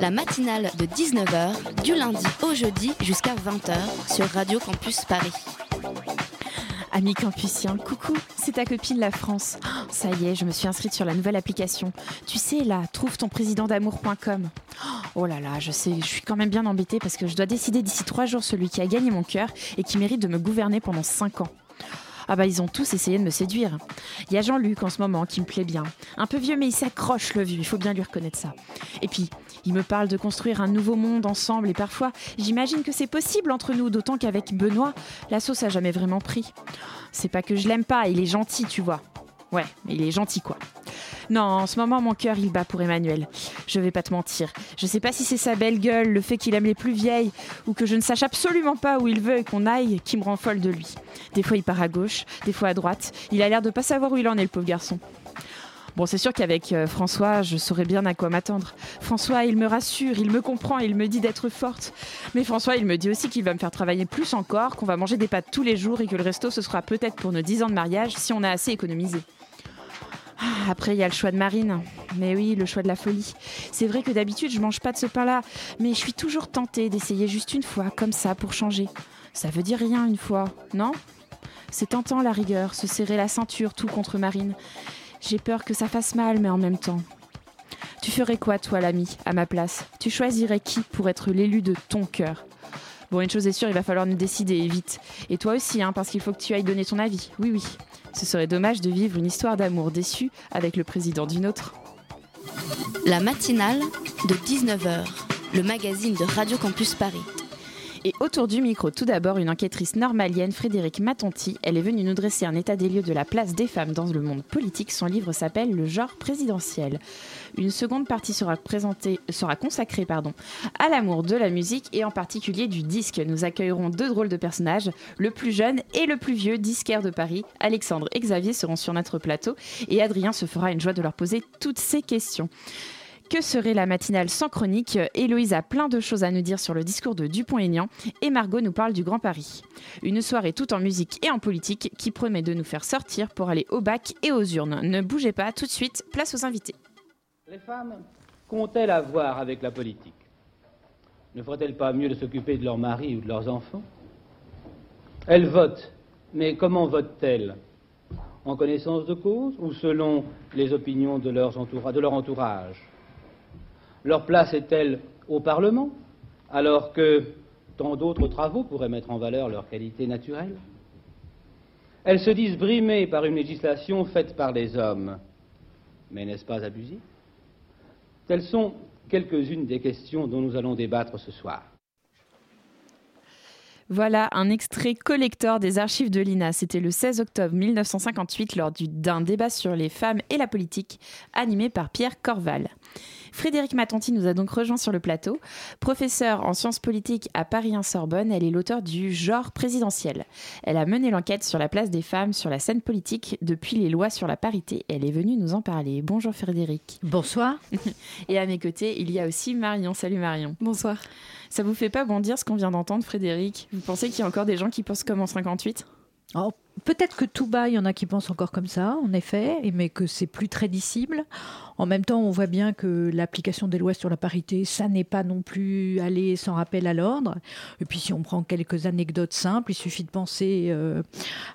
La matinale de 19h, du lundi au jeudi jusqu'à 20h sur Radio Campus Paris. Amis campusiens, coucou, c'est ta copine la France. Oh, ça y est, je me suis inscrite sur la nouvelle application. Tu sais, là, trouve ton président d'amour.com. Oh là là, je sais, je suis quand même bien embêtée parce que je dois décider d'ici trois jours celui qui a gagné mon cœur et qui mérite de me gouverner pendant cinq ans. Ah bah ils ont tous essayé de me séduire. Il y a Jean-Luc en ce moment qui me plaît bien. Un peu vieux mais il s'accroche le vieux, il faut bien lui reconnaître ça. Et puis, il me parle de construire un nouveau monde ensemble et parfois, j'imagine que c'est possible entre nous, d'autant qu'avec Benoît, la sauce a jamais vraiment pris. C'est pas que je l'aime pas, il est gentil, tu vois. Ouais, il est gentil quoi. Non, en ce moment, mon cœur, il bat pour Emmanuel. Je vais pas te mentir. Je sais pas si c'est sa belle gueule, le fait qu'il aime les plus vieilles, ou que je ne sache absolument pas où il veut et qu'on aille, qui me rend folle de lui. Des fois, il part à gauche, des fois à droite. Il a l'air de pas savoir où il en est, le pauvre garçon. Bon, c'est sûr qu'avec euh, François, je saurais bien à quoi m'attendre. François, il me rassure, il me comprend, il me dit d'être forte. Mais François, il me dit aussi qu'il va me faire travailler plus encore, qu'on va manger des pâtes tous les jours et que le resto, ce sera peut-être pour nos 10 ans de mariage si on a assez économisé. Ah, Après, il y a le choix de Marine. Mais oui, le choix de la folie. C'est vrai que d'habitude, je mange pas de ce pain-là, mais je suis toujours tentée d'essayer juste une fois, comme ça, pour changer. Ça veut dire rien une fois, non? C'est tentant la rigueur, se serrer la ceinture tout contre Marine. J'ai peur que ça fasse mal, mais en même temps. Tu ferais quoi, toi, l'ami, à ma place? Tu choisirais qui pour être l'élu de ton cœur? Bon, une chose est sûre, il va falloir nous décider, vite. Et toi aussi, hein, parce qu'il faut que tu ailles donner ton avis. Oui, oui. Ce serait dommage de vivre une histoire d'amour déçue avec le président d'une autre. La matinale de 19h, le magazine de Radio Campus Paris. Et autour du micro, tout d'abord, une enquêtrice normalienne, Frédéric Matonti. Elle est venue nous dresser un état des lieux de la place des femmes dans le monde politique. Son livre s'appelle Le genre présidentiel. Une seconde partie sera, présentée, sera consacrée pardon, à l'amour de la musique et en particulier du disque. Nous accueillerons deux drôles de personnages, le plus jeune et le plus vieux disquaire de Paris. Alexandre et Xavier seront sur notre plateau et Adrien se fera une joie de leur poser toutes ces questions. Que serait la matinale sans chronique Héloïse a plein de choses à nous dire sur le discours de Dupont-Aignan et Margot nous parle du Grand Paris. Une soirée tout en musique et en politique qui promet de nous faire sortir pour aller au bac et aux urnes. Ne bougez pas, tout de suite, place aux invités. Les femmes qu'ont-elles à voir avec la politique? Ne ferait-elles pas mieux de s'occuper de leur mari ou de leurs enfants? Elles votent, mais comment votent-elles? En connaissance de cause ou selon les opinions leurs de leur entourage? Leur place est-elle au Parlement, alors que tant d'autres travaux pourraient mettre en valeur leur qualité naturelle? Elles se disent brimées par une législation faite par les hommes. Mais n'est-ce pas abusif? Telles sont quelques-unes des questions dont nous allons débattre ce soir. Voilà un extrait collector des archives de l'INA. C'était le 16 octobre 1958 lors du- d'un débat sur les femmes et la politique animé par Pierre Corval. Frédéric Matanti nous a donc rejoint sur le plateau. Professeure en sciences politiques à Paris 1 Sorbonne, elle est l'auteur du genre présidentiel. Elle a mené l'enquête sur la place des femmes sur la scène politique depuis les lois sur la parité. Elle est venue nous en parler. Bonjour Frédéric. Bonsoir. Et à mes côtés, il y a aussi Marion. Salut Marion. Bonsoir. Ça vous fait pas bondir ce qu'on vient d'entendre, Frédéric? Vous pensez qu'il y a encore des gens qui pensent comme en 58 Oh, Peut-être que tout bas, il y en a qui pensent encore comme ça, en effet, et- mais que c'est plus très dissible. En même temps, on voit bien que l'application des lois sur la parité, ça n'est pas non plus aller sans rappel à l'ordre. Et puis, si on prend quelques anecdotes simples, il suffit de penser euh,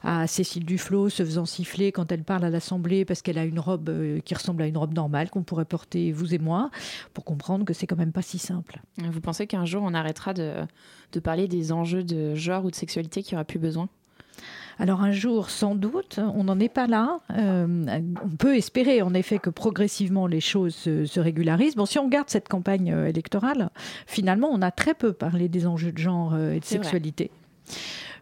à Cécile Duflot se faisant siffler quand elle parle à l'Assemblée parce qu'elle a une robe euh, qui ressemble à une robe normale qu'on pourrait porter vous et moi, pour comprendre que c'est quand même pas si simple. Vous pensez qu'un jour on arrêtera de, de parler des enjeux de genre ou de sexualité qui aura plus besoin? Alors un jour, sans doute, on n'en est pas là. Euh, on peut espérer en effet que progressivement les choses se, se régularisent. Bon, si on regarde cette campagne euh, électorale, finalement, on a très peu parlé des enjeux de genre euh, et de sexualité.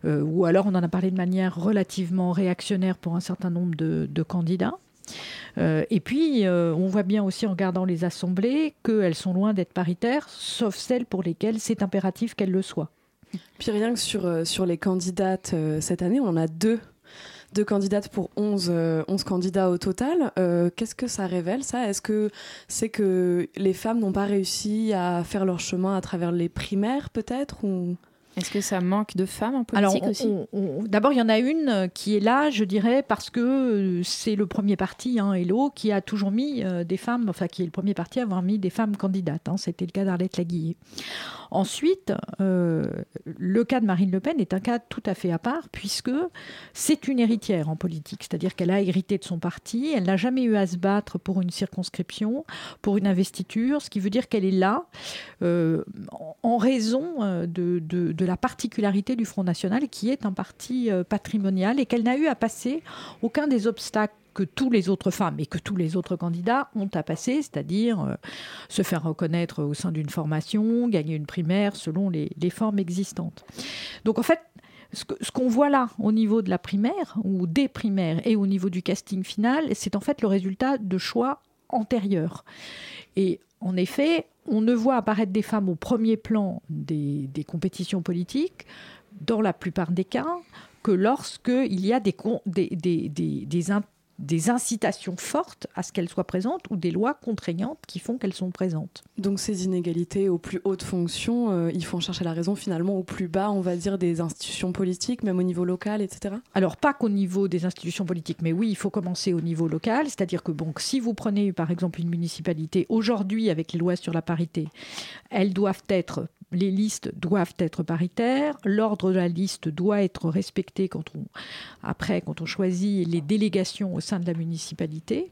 Euh, ou alors on en a parlé de manière relativement réactionnaire pour un certain nombre de, de candidats. Euh, et puis, euh, on voit bien aussi en regardant les assemblées qu'elles sont loin d'être paritaires, sauf celles pour lesquelles c'est impératif qu'elles le soient. Puis rien que sur, euh, sur les candidates euh, cette année, on a deux. Deux candidates pour 11, euh, 11 candidats au total. Qu'est-ce que ça révèle, ça? Est-ce que c'est que les femmes n'ont pas réussi à faire leur chemin à travers les primaires, peut-être ou... Est-ce que ça manque de femmes en Alors, politique on- aussi d'abord, il y en a une euh, qui est là, je dirais, parce que euh, c'est le premier parti, hein, Hello, qui a toujours mis euh, des femmes, enfin, qui est le premier parti à avoir mis des femmes candidates. hein. C'était le cas d'Arlette Laguillet. Ensuite, euh, le cas de Marine Le Pen est un cas tout à fait à part, puisque c'est une héritière en politique, c'est-à-dire qu'elle a hérité de son parti, elle n'a jamais eu à se battre pour une circonscription, pour une investiture, ce qui veut dire qu'elle est là euh, en- raison de, de- de la particularité du Front National, qui est un parti euh, patrimonial, et qu'elle n'a eu à passer aucun des obstacles que tous les autres femmes et que tous les autres candidats ont à passer, c'est-à-dire euh, se faire reconnaître au sein d'une formation, gagner une primaire selon les, formes existantes. Donc en fait, ce qu'on voit là au niveau de la primaire ou des primaires et au niveau du casting final, c'est en fait le résultat de choix antérieurs. Et en effet, on ne voit apparaître des femmes au premier plan des, compétitions politiques, dans la plupart des cas, que lorsqu'il y a des, des, des, des, des incitations fortes à ce qu'elles soient présentes ou des lois contraignantes qui font qu'elles sont présentes. Donc ces inégalités aux plus hautes fonctions, euh, il faut en chercher la raison finalement au plus bas, on va dire, des institutions politiques, même au niveau local, etc. Alors, pas qu'au niveau des institutions politiques, mais oui, il faut commencer au niveau local. C'est-à-dire que, bon, si vous prenez par exemple une municipalité, aujourd'hui, avec les lois sur la parité, elles doivent être, les listes doivent être paritaires, l'ordre de la liste doit être respecté quand on, après, quand on choisit les délégations au sein de la municipalité.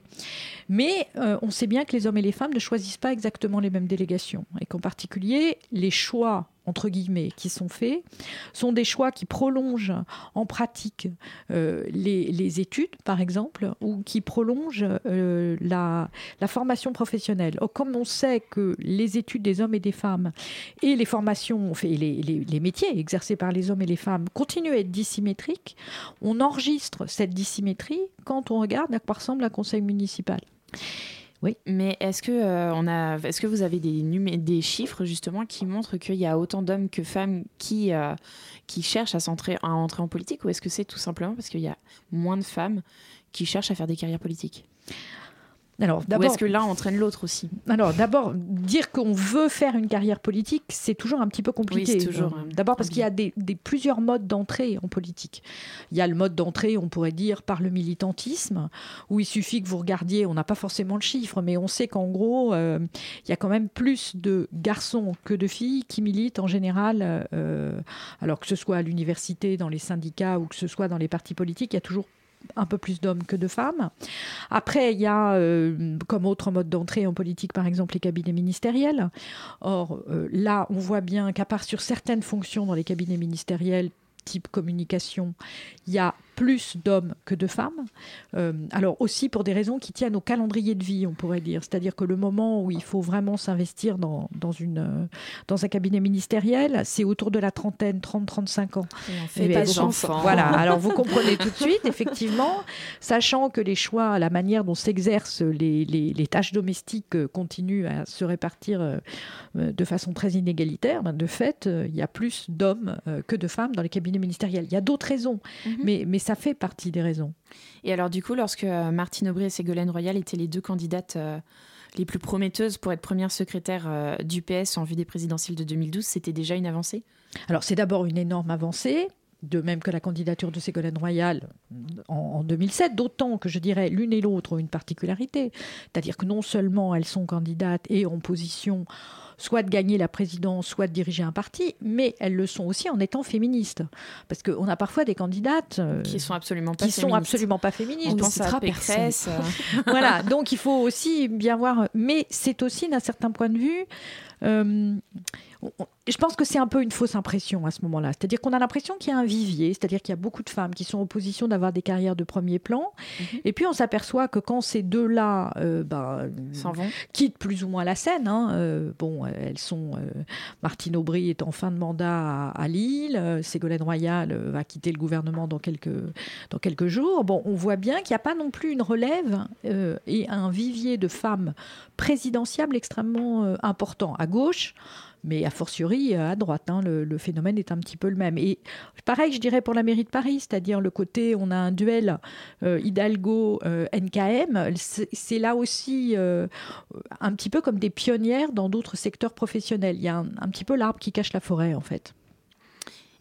Mais euh, on sait bien que les hommes et les femmes ne choisissent pas exactement les mêmes délégations. Et qu'en particulier, les choix, entre guillemets, qui sont faits, sont des choix qui prolongent en pratique euh, les, études, par exemple, ou qui prolongent euh, la, formation professionnelle. Comme on sait que les études des hommes et des femmes et les formations, enfin, les- les métiers exercés par les hommes et les femmes continuent à être dissymétriques, on enregistre cette dissymétrie quand on regarde à quoi ressemble un conseil municipal. Mais est-ce que, euh, on a, est-ce que vous avez des, des chiffres justement qui montrent qu'il y a autant d'hommes que femmes qui, euh, qui cherchent à, s'entrer, à entrer en politique ou est-ce que c'est tout simplement parce qu'il y a moins de femmes qui cherchent à faire des carrières politiques? Alors, Ou d'abord, est-ce que l'un entraîne l'autre aussi? Alors d'abord, dire qu'on veut faire une carrière politique, c'est toujours un petit peu compliqué. Oui, c'est toujours, Euh, euh, D'abord parce qu'il y a des, des- plusieurs modes d'entrée en politique. Il y a le mode d'entrée, on pourrait dire, par le militantisme, où il suffit que vous regardiez, on n'a pas forcément le chiffre, mais on sait qu'en gros, euh, il y a quand même plus de garçons que de filles qui militent en général, euh, alors que ce soit à l'université, dans les syndicats ou que ce soit dans les partis politiques, il y a toujours un peu plus d'hommes que de femmes. Après, il y a euh, comme autre mode d'entrée en politique, par exemple, les cabinets ministériels. Or, euh, là, on voit bien qu'à part sur certaines fonctions dans les cabinets ministériels, type communication, il y a plus d'hommes que de femmes. Euh, alors aussi pour des raisons qui tiennent au calendrier de vie, on pourrait dire. C'est-à-dire que le moment où il faut vraiment s'investir dans, dans, une, euh, dans un cabinet ministériel, c'est autour de la trentaine, 30-35 ans. on Eh bien, pas chance. Voilà, alors vous comprenez tout de suite, effectivement, sachant que les choix, la manière dont s'exercent les, les- les tâches domestiques euh, continuent à se répartir de façon très inégalitaire, ben, de fait, il y a plus d'hommes que de femmes dans les cabinets ministériels. Il y a d'autres raisons, Mhm. mais, mais ça fait partie des raisons. Et alors, du coup, lorsque euh, Martine Aubry et Ségolène Royal étaient les deux candidates euh, les plus prometteuses pour être première secrétaire euh, du PS en vue des présidentielles de 2012, c'était déjà une avancée? Alors c'est d'abord une énorme avancée, de même que la candidature de Ségolène Royal en, en 2007, d'autant que je dirais l'une et l'autre ont une particularité, c'est-à-dire que non seulement elles sont candidates et en position soit de gagner la présidence, soit de diriger un parti, mais elles le sont aussi en étant féministes. Parce qu'on a parfois des candidates euh, qui sont absolument pas qui sont féministes. absolument pas féministes. On Donc, pense à Pécresse. euh, voilà, donc il faut aussi bien voir. Mais c'est aussi d'un certain point de vue. euh, je pense que c'est un peu une fausse impression à ce moment-là. C'est-à-dire qu'on a l'impression qu'il y a un vivier, c'est-à-dire qu'il y a beaucoup de femmes qui sont en position d'avoir des carrières de premier plan. Et puis on s'aperçoit que quand ces deux-là euh, bah, S'en vont. quittent plus ou moins la scène, hein, euh, bon, elles sont. Martine Aubry est en fin de mandat à, Lille. Ségolène Royal va quitter le gouvernement dans quelques, dans quelques jours. Bon, on voit bien qu'il n'y a pas non plus une relève et un vivier de femmes présidentiables extrêmement important. À gauche, mais a fortiori à droite. Hein, le, phénomène est un petit peu le même. Et pareil, je dirais pour la mairie de Paris, c'est-à-dire le côté, on a un duel euh, Hidalgo-NKM, euh, c'est là aussi euh, un petit peu comme des pionnières dans d'autres secteurs professionnels. Il y a un petit peu l'arbre qui cache la forêt, en fait.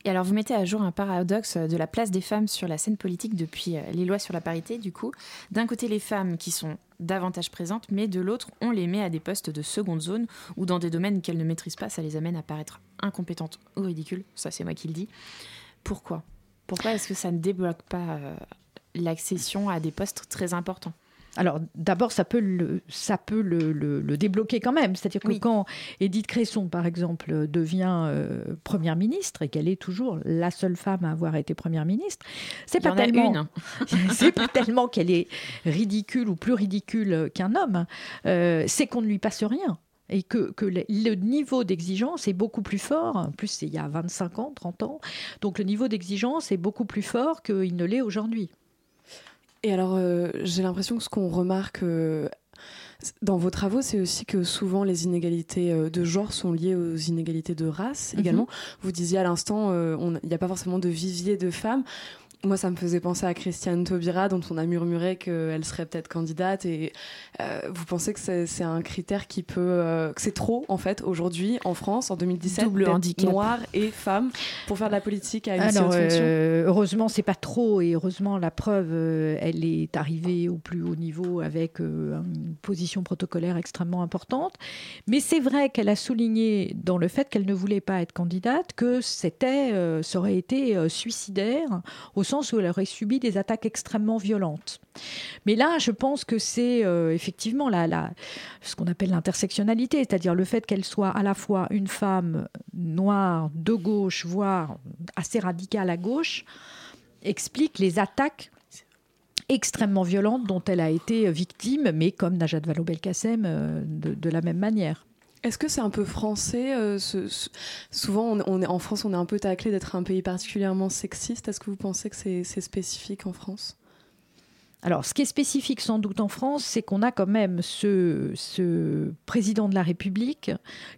Et alors, vous mettez à jour un paradoxe de la place des femmes sur la scène politique depuis euh, les lois sur la parité, du coup. D'un côté, les femmes qui sont davantage présentes, mais de l'autre, on les met à des postes de seconde zone ou dans des domaines qu'elles ne maîtrisent pas, ça les amène à paraître incompétentes ou ridicules. Ça, c'est moi qui le dis. Pourquoi? Pourquoi est-ce que ça ne débloque pas euh, l'accession à des postes très importants? Alors d'abord, ça peut le, ça peut le, débloquer quand même. C'est-à-dire que quand Edith Cresson, par exemple, devient euh, première ministre et qu'elle est toujours la seule femme à avoir été première ministre, c'est pas tellement, c'est pas tellement qu'elle est ridicule ou plus ridicule qu'un homme, euh, c'est qu'on ne lui passe rien et que, que, le niveau d'exigence est beaucoup plus fort. En plus, c'est il y a 25 ans, 30 ans. Donc le niveau d'exigence est beaucoup plus fort qu'il ne l'est aujourd'hui. Et alors, euh, j'ai l'impression que ce qu'on remarque euh, dans vos travaux, c'est aussi que souvent les inégalités euh, de genre sont liées aux inégalités de race mhm. également. Vous disiez à l'instant, il n'y a pas forcément de vivier de femmes. Moi, ça me faisait penser à Christiane Taubira, dont on a murmuré qu'elle serait peut-être candidate. Et euh, vous pensez que c'est un critère qui peut, euh, que c'est trop en fait aujourd'hui en France en 2017, double handicap, noir et femme pour faire de la politique à une Alors, euh, heureusement, c'est pas trop, et heureusement, la preuve, euh, elle est arrivée au plus haut niveau avec une position protocolaire extrêmement importante. Mais c'est vrai qu'elle a souligné dans le fait qu'elle ne voulait pas être candidate que c'était, ça aurait été suicidaire au sens où elle aurait subi des attaques extrêmement violentes. Mais là, je pense que c'est euh, effectivement la, ce qu'on appelle l'intersectionnalité, c'est-à-dire le fait qu'elle soit à la fois une femme noire de gauche, voire assez radicale à gauche, explique les attaques extrêmement violentes dont elle a été victime, mais comme Najat Vallaud-Belkacem, euh, de la même manière. Est-ce que c'est un peu français euh, Souvent, en France, on est un peu taclé d'être un pays particulièrement sexiste. Est-ce que vous pensez que c'est spécifique en France? Alors, ce qui est spécifique sans doute en France, c'est qu'on a quand même ce, président de la République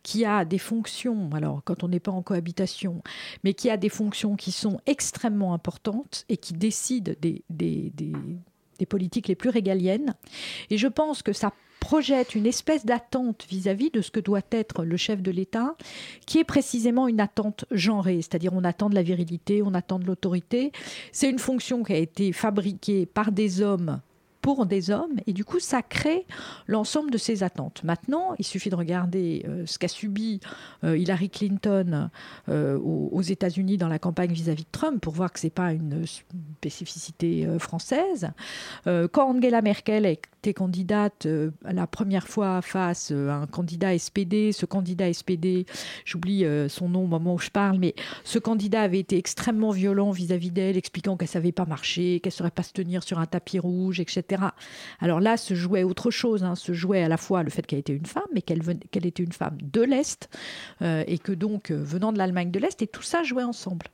qui a des fonctions, alors quand on n'est pas en cohabitation, mais qui a des fonctions qui sont extrêmement importantes et qui décide des politiques les plus régaliennes. Et je pense que ça projette une espèce d'attente vis-à-vis de ce que doit être le chef de l'État, qui est précisément une attente genrée, c'est-à-dire on attend de la virilité, on attend de l'autorité. C'est une fonction qui a été fabriquée par des hommes pour des hommes, et du coup, ça crée l'ensemble de ces attentes. Maintenant, il suffit de regarder euh, ce qu'a subi euh, Hillary Clinton euh, aux, États-Unis dans la campagne vis-à-vis de Trump pour voir que c'est pas une spécificité française. quand Angela Merkel candidate la première fois face à un candidat SPD, ce candidat SPD, j'oublie son nom au moment où je parle, mais ce candidat avait été extrêmement violent vis-à-vis d'elle, expliquant qu'elle savait pas marcher, qu'elle ne saurait pas se tenir sur un tapis rouge, etc. Alors là, se jouait autre chose, hein. se jouait à la fois le fait qu'elle était une femme, mais qu'elle était une femme de l'Est, euh, et que donc, euh, venant de l'Allemagne de l'Est, et tout ça jouait ensemble.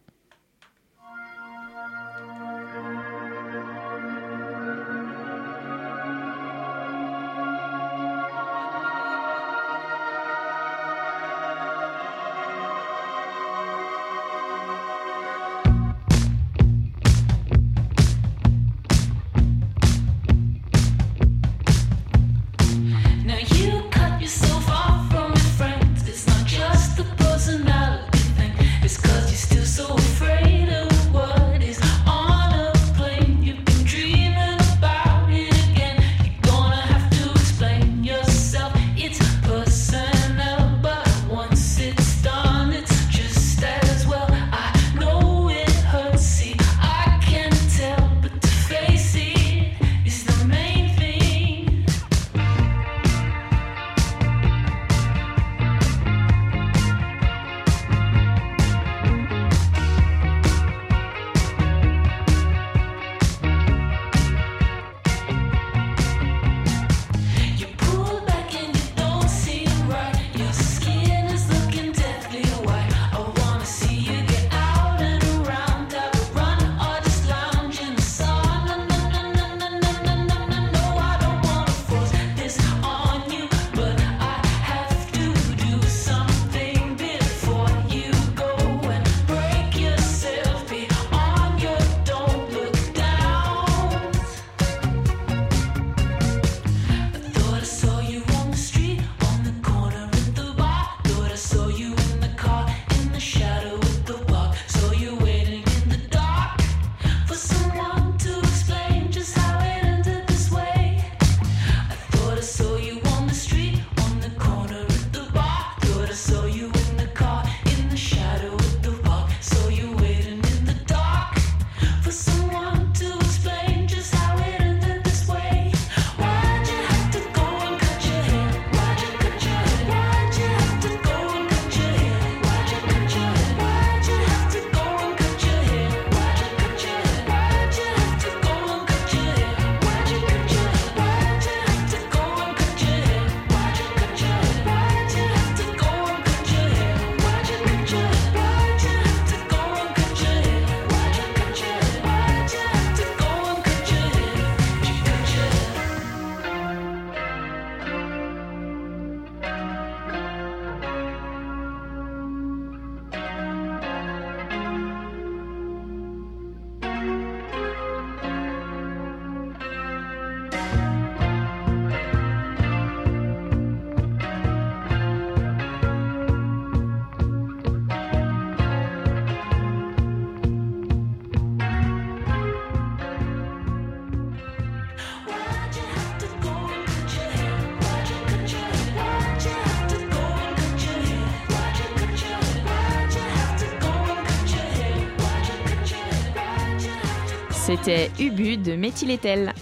C'était Ubu de Méthylétel.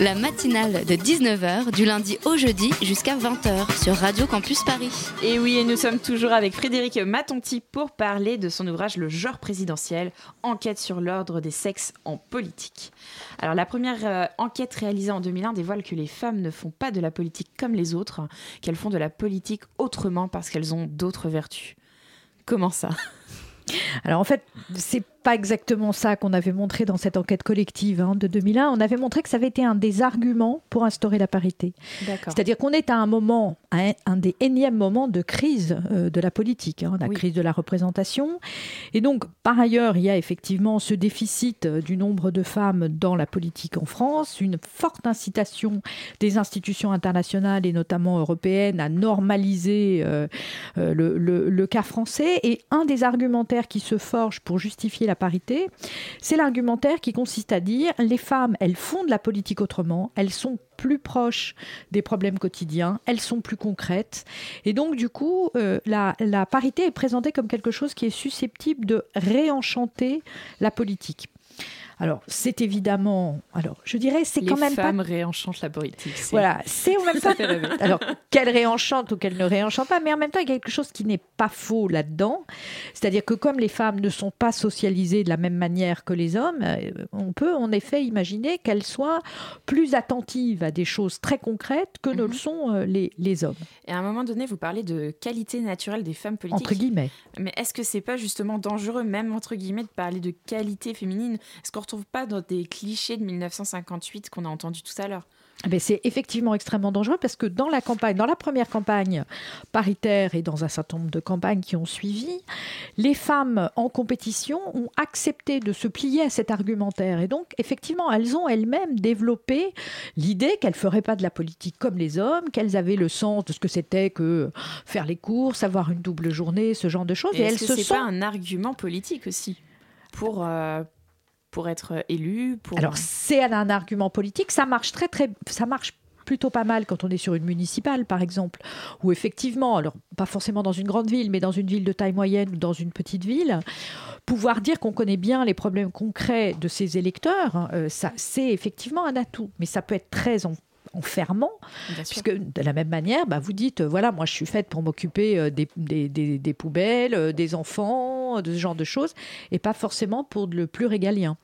La matinale de 19h du lundi au jeudi jusqu'à 20h sur Radio Campus Paris. Et oui, et nous sommes toujours avec Frédéric Matonti pour parler de son ouvrage Le genre présidentiel, enquête sur l'ordre des sexes en politique. Alors la première euh, enquête réalisée en 2001 dévoile que les femmes ne font pas de la politique comme les autres, qu'elles font de la politique autrement parce qu'elles ont d'autres vertus. Comment ça? Alors en fait, c'est pas exactement ça qu'on avait montré dans cette enquête collective hein, de 2001. On avait montré que ça avait été un des arguments pour instaurer la parité. C'est-à-dire qu'on est à un moment, un, des énièmes moments de crise euh, de la politique, hein, la crise de la représentation. Et donc, par ailleurs, il y a effectivement ce déficit euh, du nombre de femmes dans la politique en France, une forte incitation des institutions internationales et notamment européennes à normaliser euh, le, le cas français. Et un des argumentaires qui se forge pour justifier la parité, c'est l'argumentaire qui consiste à dire les femmes, elles font de la politique autrement, elles sont plus proches des problèmes quotidiens, elles sont plus concrètes. Et donc, du coup, euh, la, la parité est présentée comme quelque chose qui est susceptible de réenchanter la politique. Alors, c'est évidemment. Alors, je dirais, c'est quand même pas. Les femmes réenchantent la politique. Voilà, c'est en même temps. alors, qu'elle réenchante ou qu'elle ne réenchante pas, mais en même temps, il y a quelque chose qui n'est pas faux là-dedans. C'est-à-dire que comme les femmes ne sont pas socialisées de la même manière que les hommes, euh, on peut en effet imaginer qu'elles soient plus attentives à des choses très concrètes que ne le mhm. sont euh, les, les hommes. Et à un moment donné, vous parlez de qualité naturelle des femmes politiques. Entre guillemets. Mais est-ce que c'est pas justement dangereux, même entre guillemets, de parler de qualité féminine? Est-ce qu'on retrouve pas dans des clichés de 1958 qu'on a entendu tout à l'heure. Mais c'est effectivement extrêmement dangereux parce que dans la campagne, dans la première campagne paritaire et dans un certain nombre de campagnes qui ont suivi, les femmes en compétition ont accepté de se plier à cet argumentaire. Et donc, effectivement, elles ont elles-mêmes développé l'idée qu'elles ne feraient pas de la politique comme les hommes, qu'elles avaient le sens de ce que c'était que faire les courses, avoir une double journée, ce genre de choses. Et, elles se sont... pas un argument politique aussi pour, euh, pour être élu. Alors, c'est un argument politique. Ça marche très, très. Ça marche plutôt pas mal quand on est sur une municipale, par exemple, où effectivement, alors pas forcément dans une grande ville, mais dans une ville de taille moyenne ou dans une petite ville, pouvoir dire qu'on connaît bien les problèmes concrets de ses électeurs, euh, ça, c'est effectivement un atout. Mais ça peut être très enfermant, puisque de la même manière, bah, vous dites, voilà, moi je suis faite pour m'occuper euh, des, des, des, poubelles, euh, des enfants, de ce genre de choses, et pas forcément pour le plus régalien.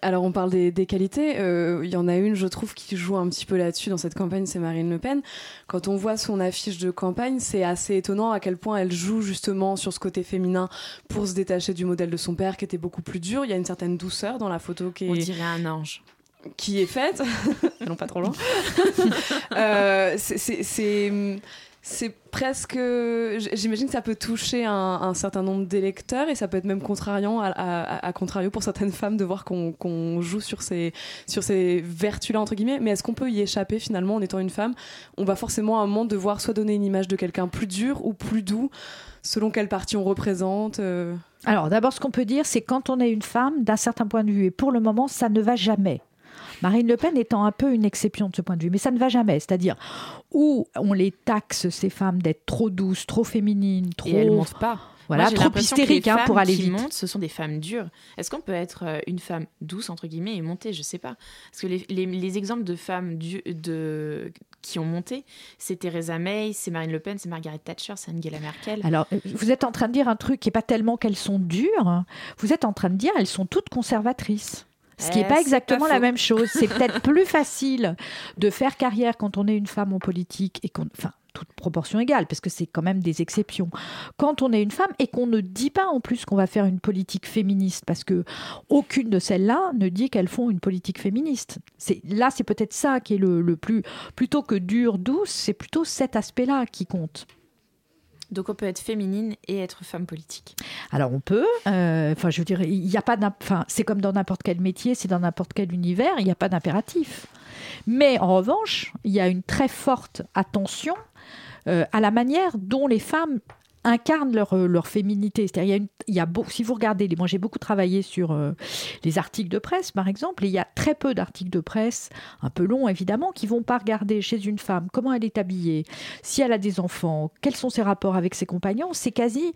Alors on parle des, des qualités, euh, il y en a une je trouve qui joue un petit peu là-dessus dans cette campagne, c'est Marine Le Pen. Quand on voit son affiche de campagne, c'est assez étonnant à quel point elle joue justement sur ce côté féminin pour se détacher du modèle de son père qui était beaucoup plus dur. Il y a une certaine douceur dans la photo qui est... On dirait un ange qui est faite, non pas trop loin. euh, c'est presque. J'imagine que ça peut toucher un, certain nombre d'électeurs et ça peut être même contrariant, à, contrario pour certaines femmes, de voir qu'on joue sur ces, sur ces vertus-là, entre guillemets. Mais est-ce qu'on peut y échapper finalement en étant une femme? On va forcément à un moment devoir soit donner une image de quelqu'un plus dur ou plus doux, selon quelle partie on représente euh. Alors d'abord, ce qu'on peut dire, c'est quand on est une femme, d'un certain point de vue, et pour le moment, ça ne va jamais. Marine Le Pen étant un peu une exception de ce point de vue, mais ça ne va jamais. C'est-à-dire où on les taxe, ces femmes, d'être trop douces, trop féminines, trop... Et elles ne montent pas. Voilà, trop hystériques hein, pour aller qui vite. Montent, ce sont des femmes dures. Est-ce qu'on peut être euh, une femme douce, entre guillemets, et monter? Je ne sais pas. Parce que les, les, exemples de femmes du, de, qui ont monté, c'est Theresa May, c'est Marine Le Pen, c'est Margaret Thatcher, c'est Angela Merkel. Alors, euh, vous êtes en train de dire un truc qui n'est pas tellement qu'elles sont dures, vous êtes en train de dire elles sont toutes conservatrices. Ce qui n'est pas exactement la même chose. C'est peut-être plus facile de faire carrière quand on est une femme en politique et qu'on, enfin, toute proportion égale, parce que c'est quand même des exceptions. Quand on est une femme et qu'on ne dit pas en plus qu'on va faire une politique féministe, parce que aucune de celles-là ne dit qu'elles font une politique féministe. C'est là, c'est peut-être ça qui est le, le plus plutôt que dur, douce, c'est plutôt cet aspect-là qui compte. Donc on peut être féminine et être femme politique. Alors on peut. Euh, enfin, je veux dire, il n'y a pas. Enfin, c'est comme dans n'importe quel métier, c'est dans n'importe quel univers, il n'y a pas d'impératif. Mais en revanche, il y a une très forte attention euh, à la manière dont les femmes incarnent leur, euh, leur féminité. C'est-à-dire, il y a, si vous regardez, moi j'ai beaucoup travaillé sur euh, les articles de presse, par exemple, et il y a très peu d'articles de presse, un peu longs évidemment, qui vont pas regarder chez une femme comment elle est habillée, si elle a des enfants, quels sont ses rapports avec ses compagnons. C'est quasi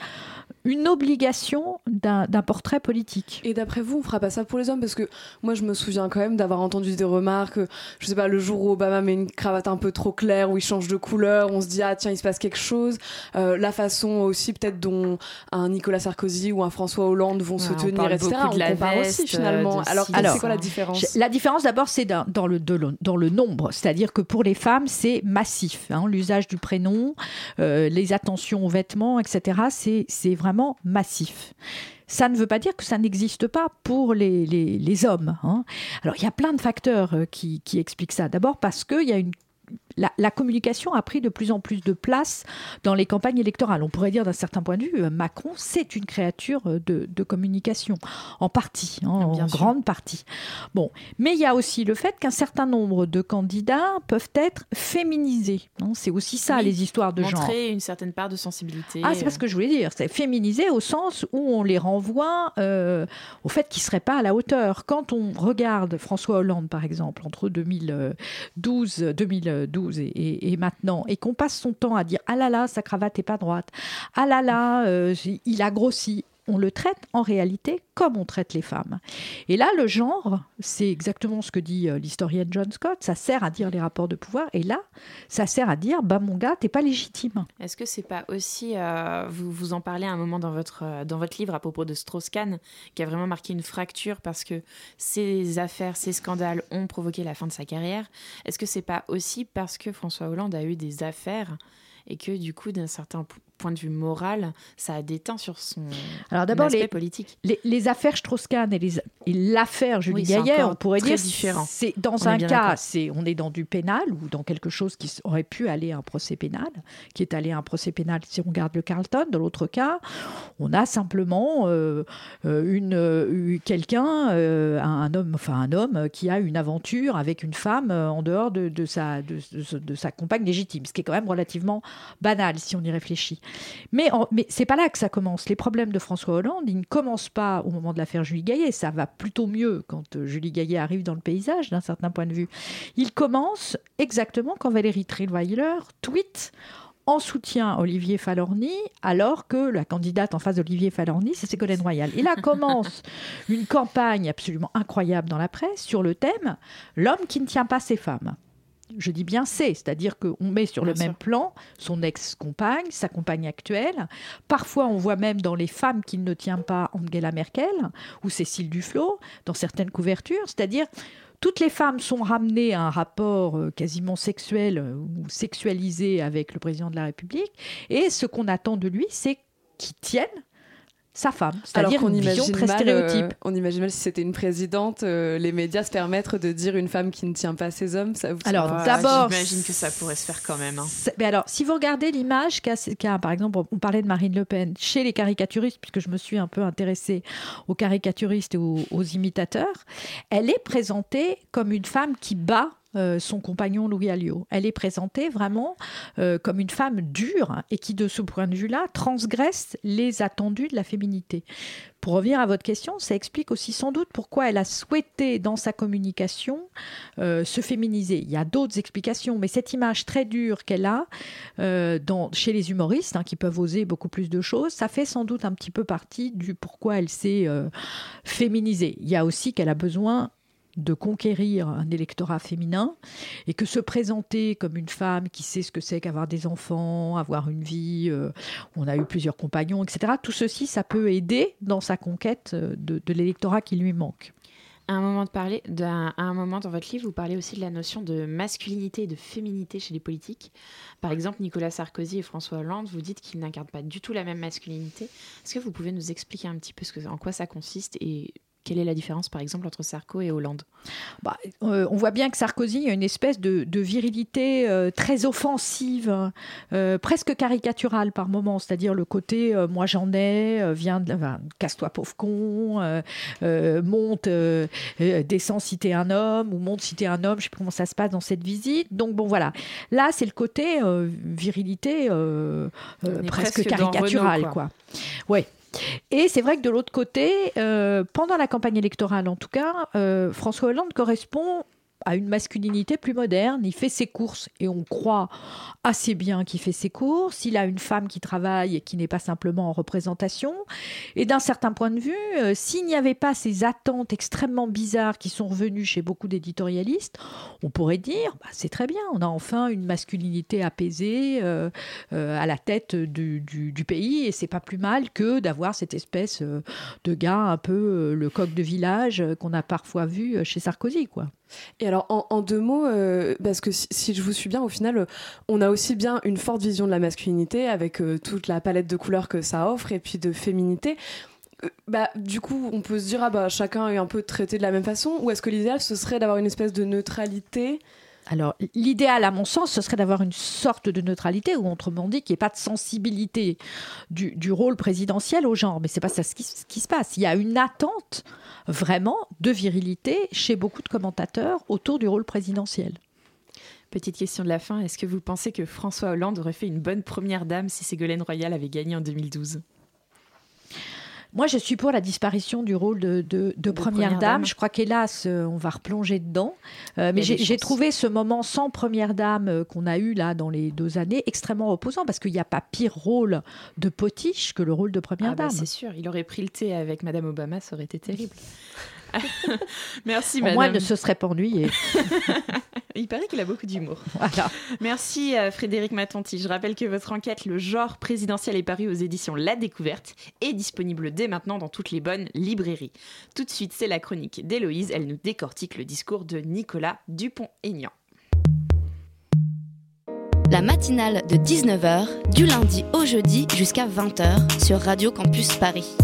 une obligation d'un portrait politique. Et d'après vous, on fera pas ça pour les hommes? Parce que moi, je me souviens quand même d'avoir entendu des remarques, je sais pas, le jour où Obama met une cravate un peu trop claire, où il change de couleur, on se dit, ah tiens, il se passe quelque chose. Euh, la façon aussi peut-être dont un Nicolas Sarkozy ou un François Hollande vont se tenir, etc. On de la compare aussi finalement. Alors, c'est quoi la différence La différence d'abord, c'est dans, dans, le, dans le nombre. C'est-à-dire que pour les femmes, c'est massif. Hein, L'usage du prénom, euh, les attentions aux vêtements, etc. C'est vraiment massif. Ça ne veut pas dire que ça n'existe pas pour les, les, les hommes. Hein. Alors, il y a plein de facteurs euh, qui, qui expliquent ça. D'abord parce qu'il y a une la, communication a pris de plus en plus de place dans les campagnes électorales. On pourrait dire d'un certain point de vue, euh, Macron, c'est une créature euh, de, communication, en partie, hein, en grande partie. Bon, mais il y a aussi le fait qu'un certain nombre de candidats peuvent être féminisés. Hein. C'est aussi ça, les histoires de genre. Montrer une certaine part de sensibilité. Ah, c'est pas ce que je voulais dire. C'est féminisé au sens où on les renvoie euh, au fait qu'ils ne seraient pas à la hauteur. Quand on regarde François Hollande, par exemple, entre 2012, 2012 et, maintenant, et qu'on passe son temps à dire ah là là, sa cravate est pas droite, ah là là, euh, il a grossi, on le traite en réalité comme on traite les femmes. Et là, le genre, c'est exactement ce que dit euh, l'historienne John Scott, ça sert à dire les rapports de pouvoir, et là, ça sert à dire, bah mon gars, t'es pas légitime. Est-ce que c'est pas aussi, euh, vous, vous en parlez à un moment dans votre, euh, dans votre livre à propos de Strauss-Kahn, qui a vraiment marqué une fracture parce que ces affaires, ces scandales ont provoqué la fin de sa carrière. Est-ce que c'est pas aussi parce que François Hollande a eu des affaires et que du coup, d'un certain point de vue moral, ça a déteint sur son Alors d'abord les, politique. Les, affaires Strauss-Kahn et l'affaire Julie Gaillet, on pourrait dire différent. C'est dans un cas, c'est on est dans du pénal ou dans quelque chose qui aurait pu aller à un procès pénal, qui est allé à un procès pénal si on regarde le Carlton. Dans l'autre cas, on a simplement euh, euh, une euh, quelqu'un, un homme, enfin un homme qui a une aventure avec une femme en dehors de, de sa de, de sa compagne légitime, ce qui est quand même relativement banal si on y réfléchit. Mais, mais c'est pas là que ça commence. Les problèmes de François Hollande, ils ne commencent pas au moment de l'affaire Julie Gaillet. Ça va plutôt mieux quand euh, Julie Gaillet arrive dans le paysage, d'un certain point de vue. Ils commencent exactement quand Valérie Trierweiler tweet en soutien à Olivier Falorni, alors que la candidate en face d'Olivier Falorni, c'est Ségolène Royal. Et là commence une campagne absolument incroyable dans la presse sur le thème L'homme qui ne tient pas ses femmes je dis bien c'est, c'est-à-dire qu'on met sur le même plan son ex-compagne, sa compagne actuelle. Parfois, on voit même dans les femmes qu'il ne tient pas Angela Merkel ou Cécile Duflot, dans certaines couvertures, c'est-à-dire toutes les femmes sont ramenées à un rapport euh, quasiment sexuel euh, ou sexualisé avec le président de la République, et ce qu'on attend de lui, c'est qu'il tienne sa femme. C'est-à-dire une vision très stéréotype. Euh, on imagine mal si c'était une présidente, euh, les médias se permettre de dire une femme qui ne tient pas ses hommes. Ça alors d'abord, j'imagine que ça pourrait se faire quand même. Hein. Mais alors, si vous regardez l'image qu'a, par exemple, on parlait de Marine Le Pen chez les caricaturistes, puisque je me suis un peu intéressée aux caricaturistes et aux imitateurs, elle est présentée comme une femme qui bat euh, son compagnon Louis Alliot. Elle est présentée vraiment euh, comme une femme dure et qui, de ce point de vue-là, transgresse les attendus de la féminité. Pour revenir à votre question, ça explique aussi sans doute pourquoi elle a souhaité dans sa communication euh, se féminiser. Il y a d'autres explications, mais cette image très dure qu'elle a chez les humoristes, hein, qui peuvent oser beaucoup plus de choses, ça fait sans doute un petit peu partie du pourquoi elle s'est féminisée. Il y a aussi qu'elle a besoin de conquérir un électorat féminin et que se présenter comme une femme qui sait ce que c'est qu'avoir des enfants, avoir une vie, euh, on a eu plusieurs compagnons, etc. Tout ceci, ça peut aider dans sa conquête euh, de, l'électorat qui lui manque. À un, moment de parler, à un moment dans votre livre, vous parlez aussi de la notion de masculinité et de féminité chez les politiques. Par exemple, Nicolas Sarkozy et François Hollande, vous dites qu'ils n'incarnent pas du tout la même masculinité. Est-ce que vous pouvez nous expliquer un petit peu ce que, en quoi ça consiste et quelle est la différence, par exemple, entre Sarko et Hollande bah, euh, On voit bien que Sarkozy a une espèce de, virilité euh, très offensive, euh, presque caricaturale par moments, c'est-à-dire le côté moi j'en ai, viens casse-toi pauvre con, monte, descend citer un homme, ou monte citer un homme, je sais pas comment ça se passe dans cette visite. Donc bon voilà, là c'est le côté virilité presque caricaturale. quoi. Ouais. Et c'est vrai que de l'autre côté, euh, pendant la campagne électorale en tout cas, euh, François Hollande correspond a une masculinité plus moderne. Il fait ses courses et on croit assez bien qu'il fait ses courses. Il a une femme qui travaille et qui n'est pas simplement en représentation. Et d'un certain point de vue, euh, s'il n'y avait pas ces attentes extrêmement bizarres qui sont revenues chez beaucoup d'éditorialistes, on pourrait dire bah, c'est très bien, on a enfin une masculinité apaisée euh, euh, à la tête du, du pays et c'est pas plus mal que d'avoir cette espèce de gars un peu le coq de village qu'on a parfois vu chez Sarkozy, quoi. Et alors, en, deux mots, euh, parce que si, je vous suis bien, au final, euh, on a aussi bien une forte vision de la masculinité avec euh, toute la palette de couleurs que ça offre et puis de féminité. Bah, du coup, on peut se dire, ah bah, chacun est un peu traité de la même façon, ou est-ce que l'idéal, ce serait d'avoir une espèce de neutralité? Alors, l'idéal, à mon sens, ce serait d'avoir une sorte de neutralité, ou autrement dit, qu'il n'y ait pas de sensibilité du, rôle présidentiel au genre. Mais c'est pas ça ce qui, se passe. Il y a une attente vraiment de virilité chez beaucoup de commentateurs autour du rôle présidentiel. Petite question de la fin, est-ce que vous pensez que François Hollande aurait fait une bonne première dame si Ségolène Royal avait gagné en 2012 moi, je suis pour la disparition du rôle de, première, dame. Je crois qu'hélas, euh, on va replonger dedans. Euh, mais j'ai trouvé ce moment sans première dame euh, qu'on a eu là dans les deux années extrêmement reposant parce qu'il n'y a pas pire rôle de potiche que le rôle de première ah bah, dame. C'est sûr, il aurait pris le thé avec Madame Obama, ça aurait été terrible. Merci, madame. Moi, elle ne se serait pas ennuyée. Il paraît qu'il a beaucoup d'humour. Voilà. Merci, euh, Frédéric Matonti. Je rappelle que votre enquête, Le genre présidentiel, est paru aux éditions La Découverte et disponible dès maintenant dans toutes les bonnes librairies. Tout de suite, c'est la chronique d'Héloïse. Elle nous décortique le discours de Nicolas Dupont-Aignan. La matinale de 19h, du lundi au jeudi jusqu'à 20h sur Radio Campus Paris.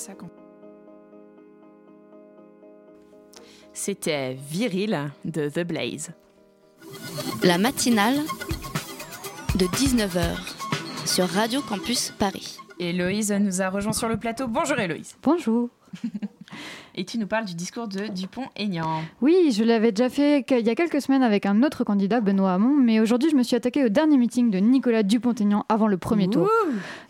Ça quand. C'était Viril de The Blaze. La matinale de 19h sur Radio Campus Paris. Héloïse nous a rejoint sur le plateau. Bonjour Héloïse. Bonjour. Et tu nous parles du discours de Dupont-Aignan. Oui, je l'avais déjà fait il y a quelques semaines avec un autre candidat, Benoît Hamon, mais aujourd'hui je me suis attaquée au dernier meeting de Nicolas Dupont-Aignan avant le premier tour.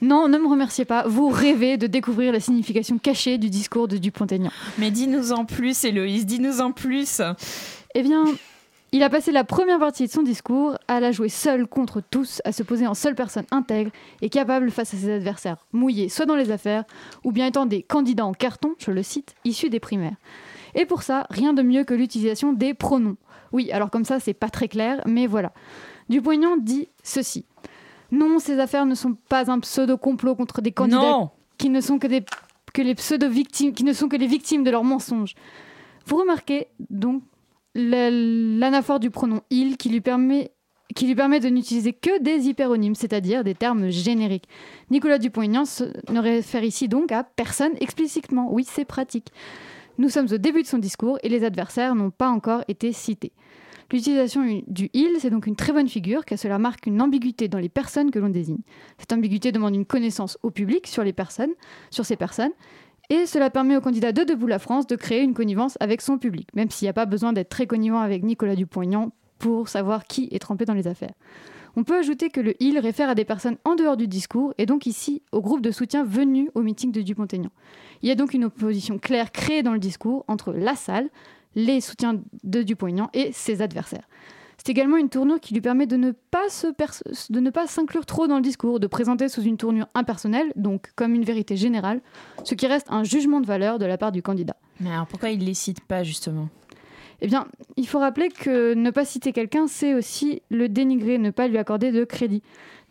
Non, ne me remerciez pas, vous rêvez de découvrir la signification cachée du discours de Dupont-Aignan. Mais dis-nous en plus, Héloïse, dis-nous en plus. Eh bien, il a passé la première partie de son discours à la jouer seul contre tous, à se poser en seule personne intègre et capable face à ses adversaires mouillés, soit dans les affaires, ou bien étant des candidats en carton, je le cite, issus des primaires. Et pour ça, rien de mieux que l'utilisation des pronoms. Oui, alors comme ça, c'est pas très clair, mais voilà. Dupont-Aignan dit ceci. Non, ces affaires ne sont pas un pseudo-complot contre des candidats qui ne sont que, des, que les pseudo-victimes, qui ne sont que les victimes de leurs mensonges. Vous remarquez donc l'anaphore du pronom il qui lui permet qui lui permet de n'utiliser que des hyperonymes, c'est-à-dire des termes génériques. Nicolas Dupont-Aignan ne réfère ici donc à personne explicitement. Oui, c'est pratique. Nous sommes au début de son discours et les adversaires n'ont pas encore été cités. L'utilisation du il, c'est donc une très bonne figure, car cela marque une ambiguïté dans les personnes que l'on désigne. Cette ambiguïté demande une connaissance au public sur ces personnes, et cela permet au candidat de Debout la France de créer une connivence avec son public, même s'il n'y a pas besoin d'être très connivant avec Nicolas Dupont-Aignan pour savoir qui est trempé dans les affaires. On peut ajouter que le il réfère à des personnes en dehors du discours et donc ici au groupe de soutien venu au meeting de Dupont-Aignan. Il y a donc une opposition claire créée dans le discours entre la salle, les soutiens de Dupont-Aignan et ses adversaires. C'est également une tournure qui lui permet de ne pas de ne pas s'inclure trop dans le discours, de présenter sous une tournure impersonnelle, donc comme une vérité générale, ce qui reste un jugement de valeur de la part du candidat. Mais alors pourquoi il ne les cite pas justement? Eh bien, il faut rappeler que ne pas citer quelqu'un, c'est aussi le dénigrer, ne pas lui accorder de crédit.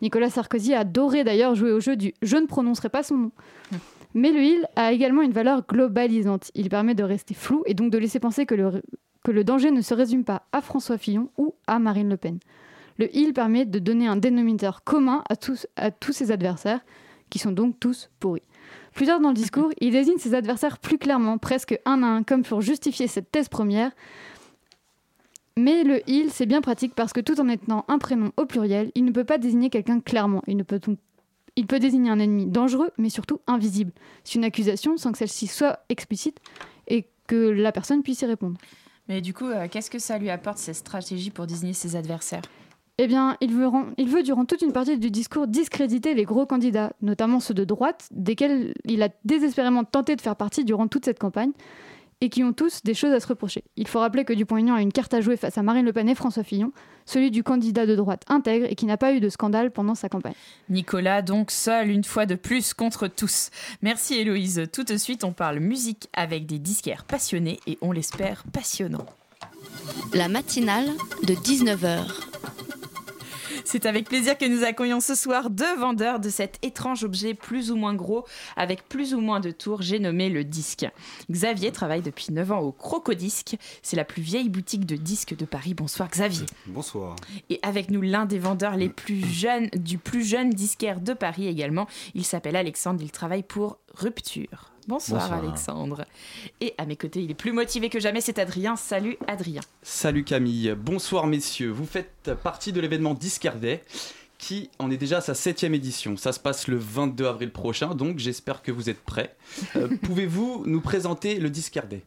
Nicolas Sarkozy adoré d'ailleurs jouer au jeu du je ne prononcerai pas son nom. Hum. Mais le il a également une valeur globalisante. Il permet de rester flou et donc de laisser penser que le, danger ne se résume pas à François Fillon ou à Marine Le Pen. Le il permet de donner un dénominateur commun à tous, à tous ses adversaires, qui sont donc tous pourris. Plus tard dans le discours, il désigne ses adversaires plus clairement, presque un à un, comme pour justifier cette thèse première. Mais le il, c'est bien pratique parce que tout en étant un prénom au pluriel, il ne peut pas désigner quelqu'un clairement. Il, ne peut il peut désigner un ennemi dangereux, mais surtout invisible. C'est une accusation sans que celle-ci soit explicite et que la personne puisse y répondre. Mais du coup, euh, qu'est-ce que ça lui apporte, cette stratégie pour désigner ses adversaires? Eh bien, il veut, il veut, durant toute une partie du discours, discréditer les gros candidats, notamment ceux de droite, desquels il a désespérément tenté de faire partie durant toute cette campagne, et qui ont tous des choses à se reprocher. Il faut rappeler que Dupont-Aignan a une carte à jouer face à Marine Le Pen et François Fillon, celui du candidat de droite intègre et qui n'a pas eu de scandale pendant sa campagne. Nicolas, donc seul une fois de plus contre tous. Merci Héloïse. Tout de suite, on parle musique avec des disquaires passionnés et on l'espère passionnants. La matinale de 19h c'est avec plaisir que nous accueillons ce soir deux vendeurs de cet étrange objet plus ou moins gros avec plus ou moins de tours, j'ai nommé le disque. Xavier travaille depuis 9 ans au Crocodisque, c'est la plus vieille boutique de disques de Paris. Bonsoir Xavier. Bonsoir. Et avec nous l'un des vendeurs les plus jeunes du plus jeune disquaire de Paris également, il s'appelle Alexandre, il travaille pour Rupture. Bonsoir, Alexandre. Et à mes côtés, il est plus motivé que jamais, c'est Adrien. Salut Adrien. Salut Camille. Bonsoir messieurs. Vous faites partie de l'événement Discardet qui en est déjà à sa septième édition. Ça se passe le 22 avril prochain, donc j'espère que vous êtes prêts. Euh, pouvez-vous nous présenter le Discardet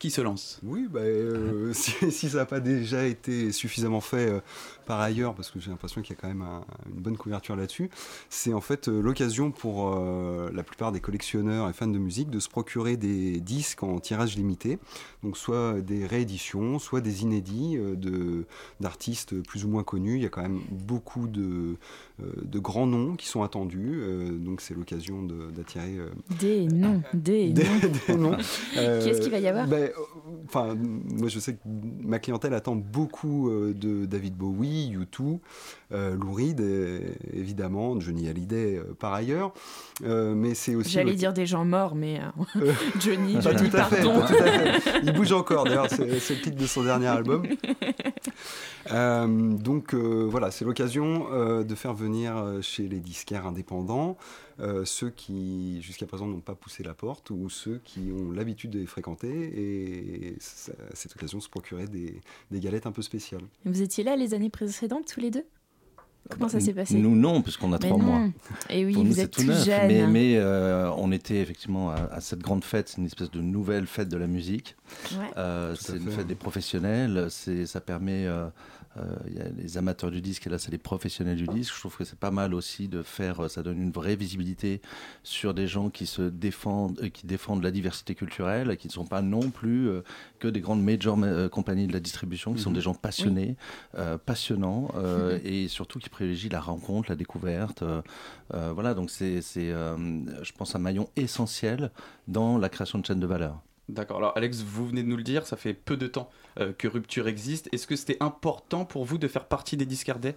qui se lance? Oui, bah, euh, si, ça n'a pas déjà été suffisamment fait euh, par ailleurs, parce que j'ai l'impression qu'il y a quand même une bonne couverture là-dessus, c'est en fait euh, l'occasion pour euh, la plupart des collectionneurs et fans de musique de se procurer des disques en tirage limité, donc soit des rééditions, soit des inédits euh, de, d'artistes plus ou moins connus. Il y a quand même beaucoup de, de grands noms qui sont attendus, donc c'est l'occasion d'attirer des noms, des, noms. Qui est-ce qu'il va y avoir? ben, enfin, moi je sais que ma clientèle attend beaucoup de David Bowie, U2, Lou Reed, évidemment, Johnny Hallyday par ailleurs. mais c'est aussi. J'allais dire des gens morts, mais Johnny, pas Johnny, tout à fait, pardon. pas tout à fait. Il bouge encore, d'ailleurs, c'est c'est le titre de son dernier album. Euh, donc euh, voilà, c'est l'occasion euh, de faire venir chez les disquaires indépendants euh, ceux qui jusqu'à présent n'ont pas poussé la porte ou ceux qui ont l'habitude de les fréquenter et ça- cette occasion de se procurer des, des galettes un peu spéciales. Vous étiez là les années précédentes tous les deux? Comment ça Bah, s'est passé? Nous, non, puisqu'on a Mais trois non. mois. Et oui, Pour vous nous, êtes tout tout neuf. jeune. Mais, mais, euh, on était effectivement à, à cette grande fête, c'est une espèce de nouvelle fête de la musique. Ouais. Euh, c'est une fête des professionnels. C'est, ça permet. euh, Il y a les amateurs du disque et là, c'est les professionnels du disque. Je trouve que c'est pas mal aussi de faire. euh, Ça donne une vraie visibilité sur des gens qui se défendent, euh, qui défendent la diversité culturelle, et qui ne sont pas non plus euh, que des grandes major euh, compagnies de la distribution, qui sont Mhm. des gens passionnés, euh, passionnants euh, et surtout qui privilégient la rencontre, la découverte. euh, euh, voilà, donc c'est, c'est, euh, je pense, un maillon essentiel dans la création de chaînes de valeur. D'accord. Alors, Alex, vous venez de nous le dire, ça fait peu de temps euh, que Rupture existe. Est-ce que c'était important pour vous de faire partie des discardets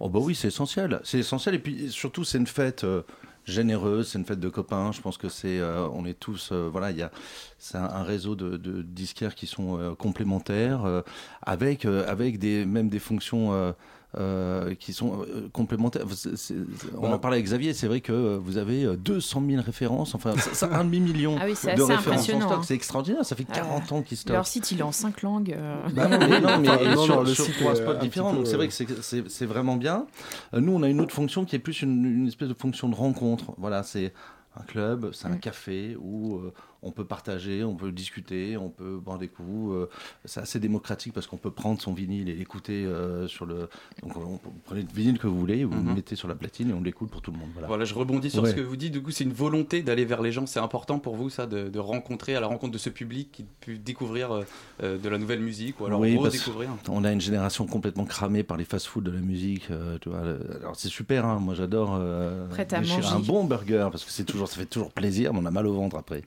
Oh bah oui, c'est essentiel. C'est essentiel et puis surtout c'est une fête euh, généreuse, c'est une fête de copains. Je pense que c'est, euh, on est tous, voilà, il y a, c'est un, réseau de, de disquaires qui sont complémentaires, avec avec des même des fonctions. Euh, euh, qui sont euh, complémentaires. C'est- c'est- on en parlait avec Xavier, c'est vrai que euh, vous avez euh, 200 000 références, enfin c'est c'est un demi-million Ah oui, c'est de assez références en stock, hein. c'est extraordinaire, ça fait 40 ans qu'ils stockent. Leur site, il est en cinq langues. euh. Bah non, mais, non, mais Enfin, non, sur, non, le sur site trois spots différents, peu, donc c'est vrai euh, que c'est- c'est c'est vraiment bien. Euh, Nous, on a une autre fonction qui est plus une, une espèce de fonction de rencontre. Voilà, c'est un club, c'est un Mm. café où euh, on peut partager, on peut discuter, on peut boire des coups. euh, c'est assez démocratique parce qu'on peut prendre son vinyle et l'écouter euh, sur le. Donc, on, vous prenez le vinyle que vous voulez, vous Mhm. le mettez sur la platine et on l'écoute pour tout le monde. Voilà. Voilà, je rebondis sur Ouais. ce que vous dites. Du coup, c'est une volonté d'aller vers les gens. C'est important pour vous, ça, de, de rencontrer à la rencontre de ce public qui peut découvrir euh, de la nouvelle musique ou alors Oui, redécouvrir. On a une génération complètement cramée par les fast-foods de la musique. euh, tu vois, le- alors c'est super, hein, moi j'adore euh, Prête à déchirer manger. un bon burger parce que c'est toujours, ça fait toujours plaisir, mais on a mal au ventre après.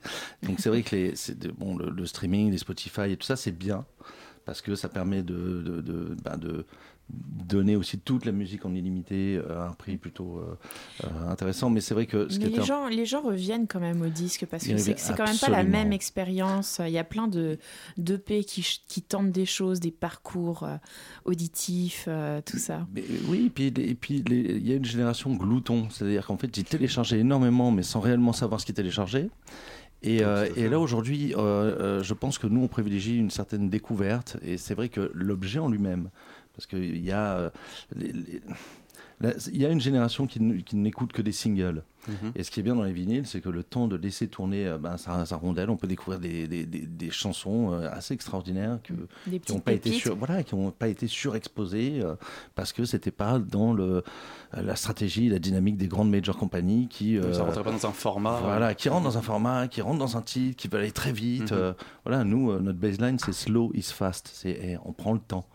Donc c'est vrai que les, bon, le, le streaming, les Spotify et tout ça, c'est bien parce que ça permet de, de, de, ben, de donner aussi toute la musique en illimité euh, à un prix plutôt euh, euh, intéressant. Mais c'est vrai que ce Mais les un- gens, les gens reviennent quand même au disque parce que c'est quand même pas la même expérience. Il y a plein de d'EP qui, qui tentent des choses, des parcours euh, auditifs, euh, tout ça. Mais oui, et puis, et puis les- il y a une génération glouton, c'est-à-dire qu'en fait, ils téléchargeaient énormément, mais sans réellement savoir ce qu'ils téléchargeaient. Et, euh, et là, aujourd'hui, euh, euh, je pense que nous, on privilégie une certaine découverte, et c'est vrai que l'objet en lui-même, parce qu'il y a... les- il y a une génération qui, n'écoute que des singles. Mhm. Et ce qui est bien dans les vinyles, c'est que le temps de laisser tourner euh, ben, sa, sa rondelle, on peut découvrir des, des- des- des chansons euh, assez extraordinaires que, Des qui n'ont pas été sur, voilà, qui ont pas été surexposées euh, parce que c'était pas dans le la stratégie, la dynamique des grandes major compagnies qui Ça euh, rentrait pas dans un format. voilà, qui rentrent dans un format, qui rentrent dans un titre, qui veulent aller très vite. Mhm. euh, voilà, nous, euh, notre baseline, c'est slow is fast. C'est eh, on prend le temps.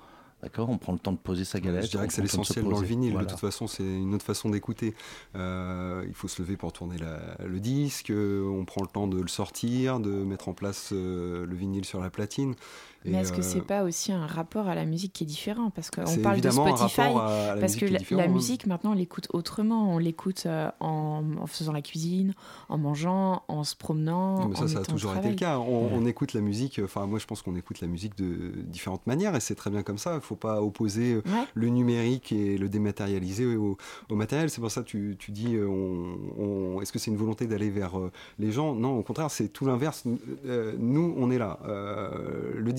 D'accord On prend le temps de poser sa galette. Je dirais que c'est l'essentiel dans le vinyle. Voilà. De toute façon, c'est une autre façon d'écouter. Euh, il faut se lever pour tourner la- le disque. euh, on prend le temps de le sortir, de mettre en place euh, le vinyle sur la platine. Mais est-ce que euh, c'est pas aussi un rapport à la musique qui est différent Parce qu'on parle de Spotify, rapport à- à la parce que la, hein. musique maintenant on l'écoute autrement. On l'écoute euh, en, en faisant la cuisine, en mangeant, en se promenant. Non, mais ça, en ça a toujours été le cas. On, on écoute la musique, enfin, moi je pense qu'on écoute la musique de différentes manières et c'est très bien comme ça. Il ne faut pas opposer euh, Ouais. le numérique et le dématérialisé au, au matériel. C'est pour ça que tu, tu dis, euh, on, on- est-ce que c'est une volonté d'aller vers euh, les gens? Non, au contraire, c'est tout l'inverse. Euh, nous, on est là. Euh, le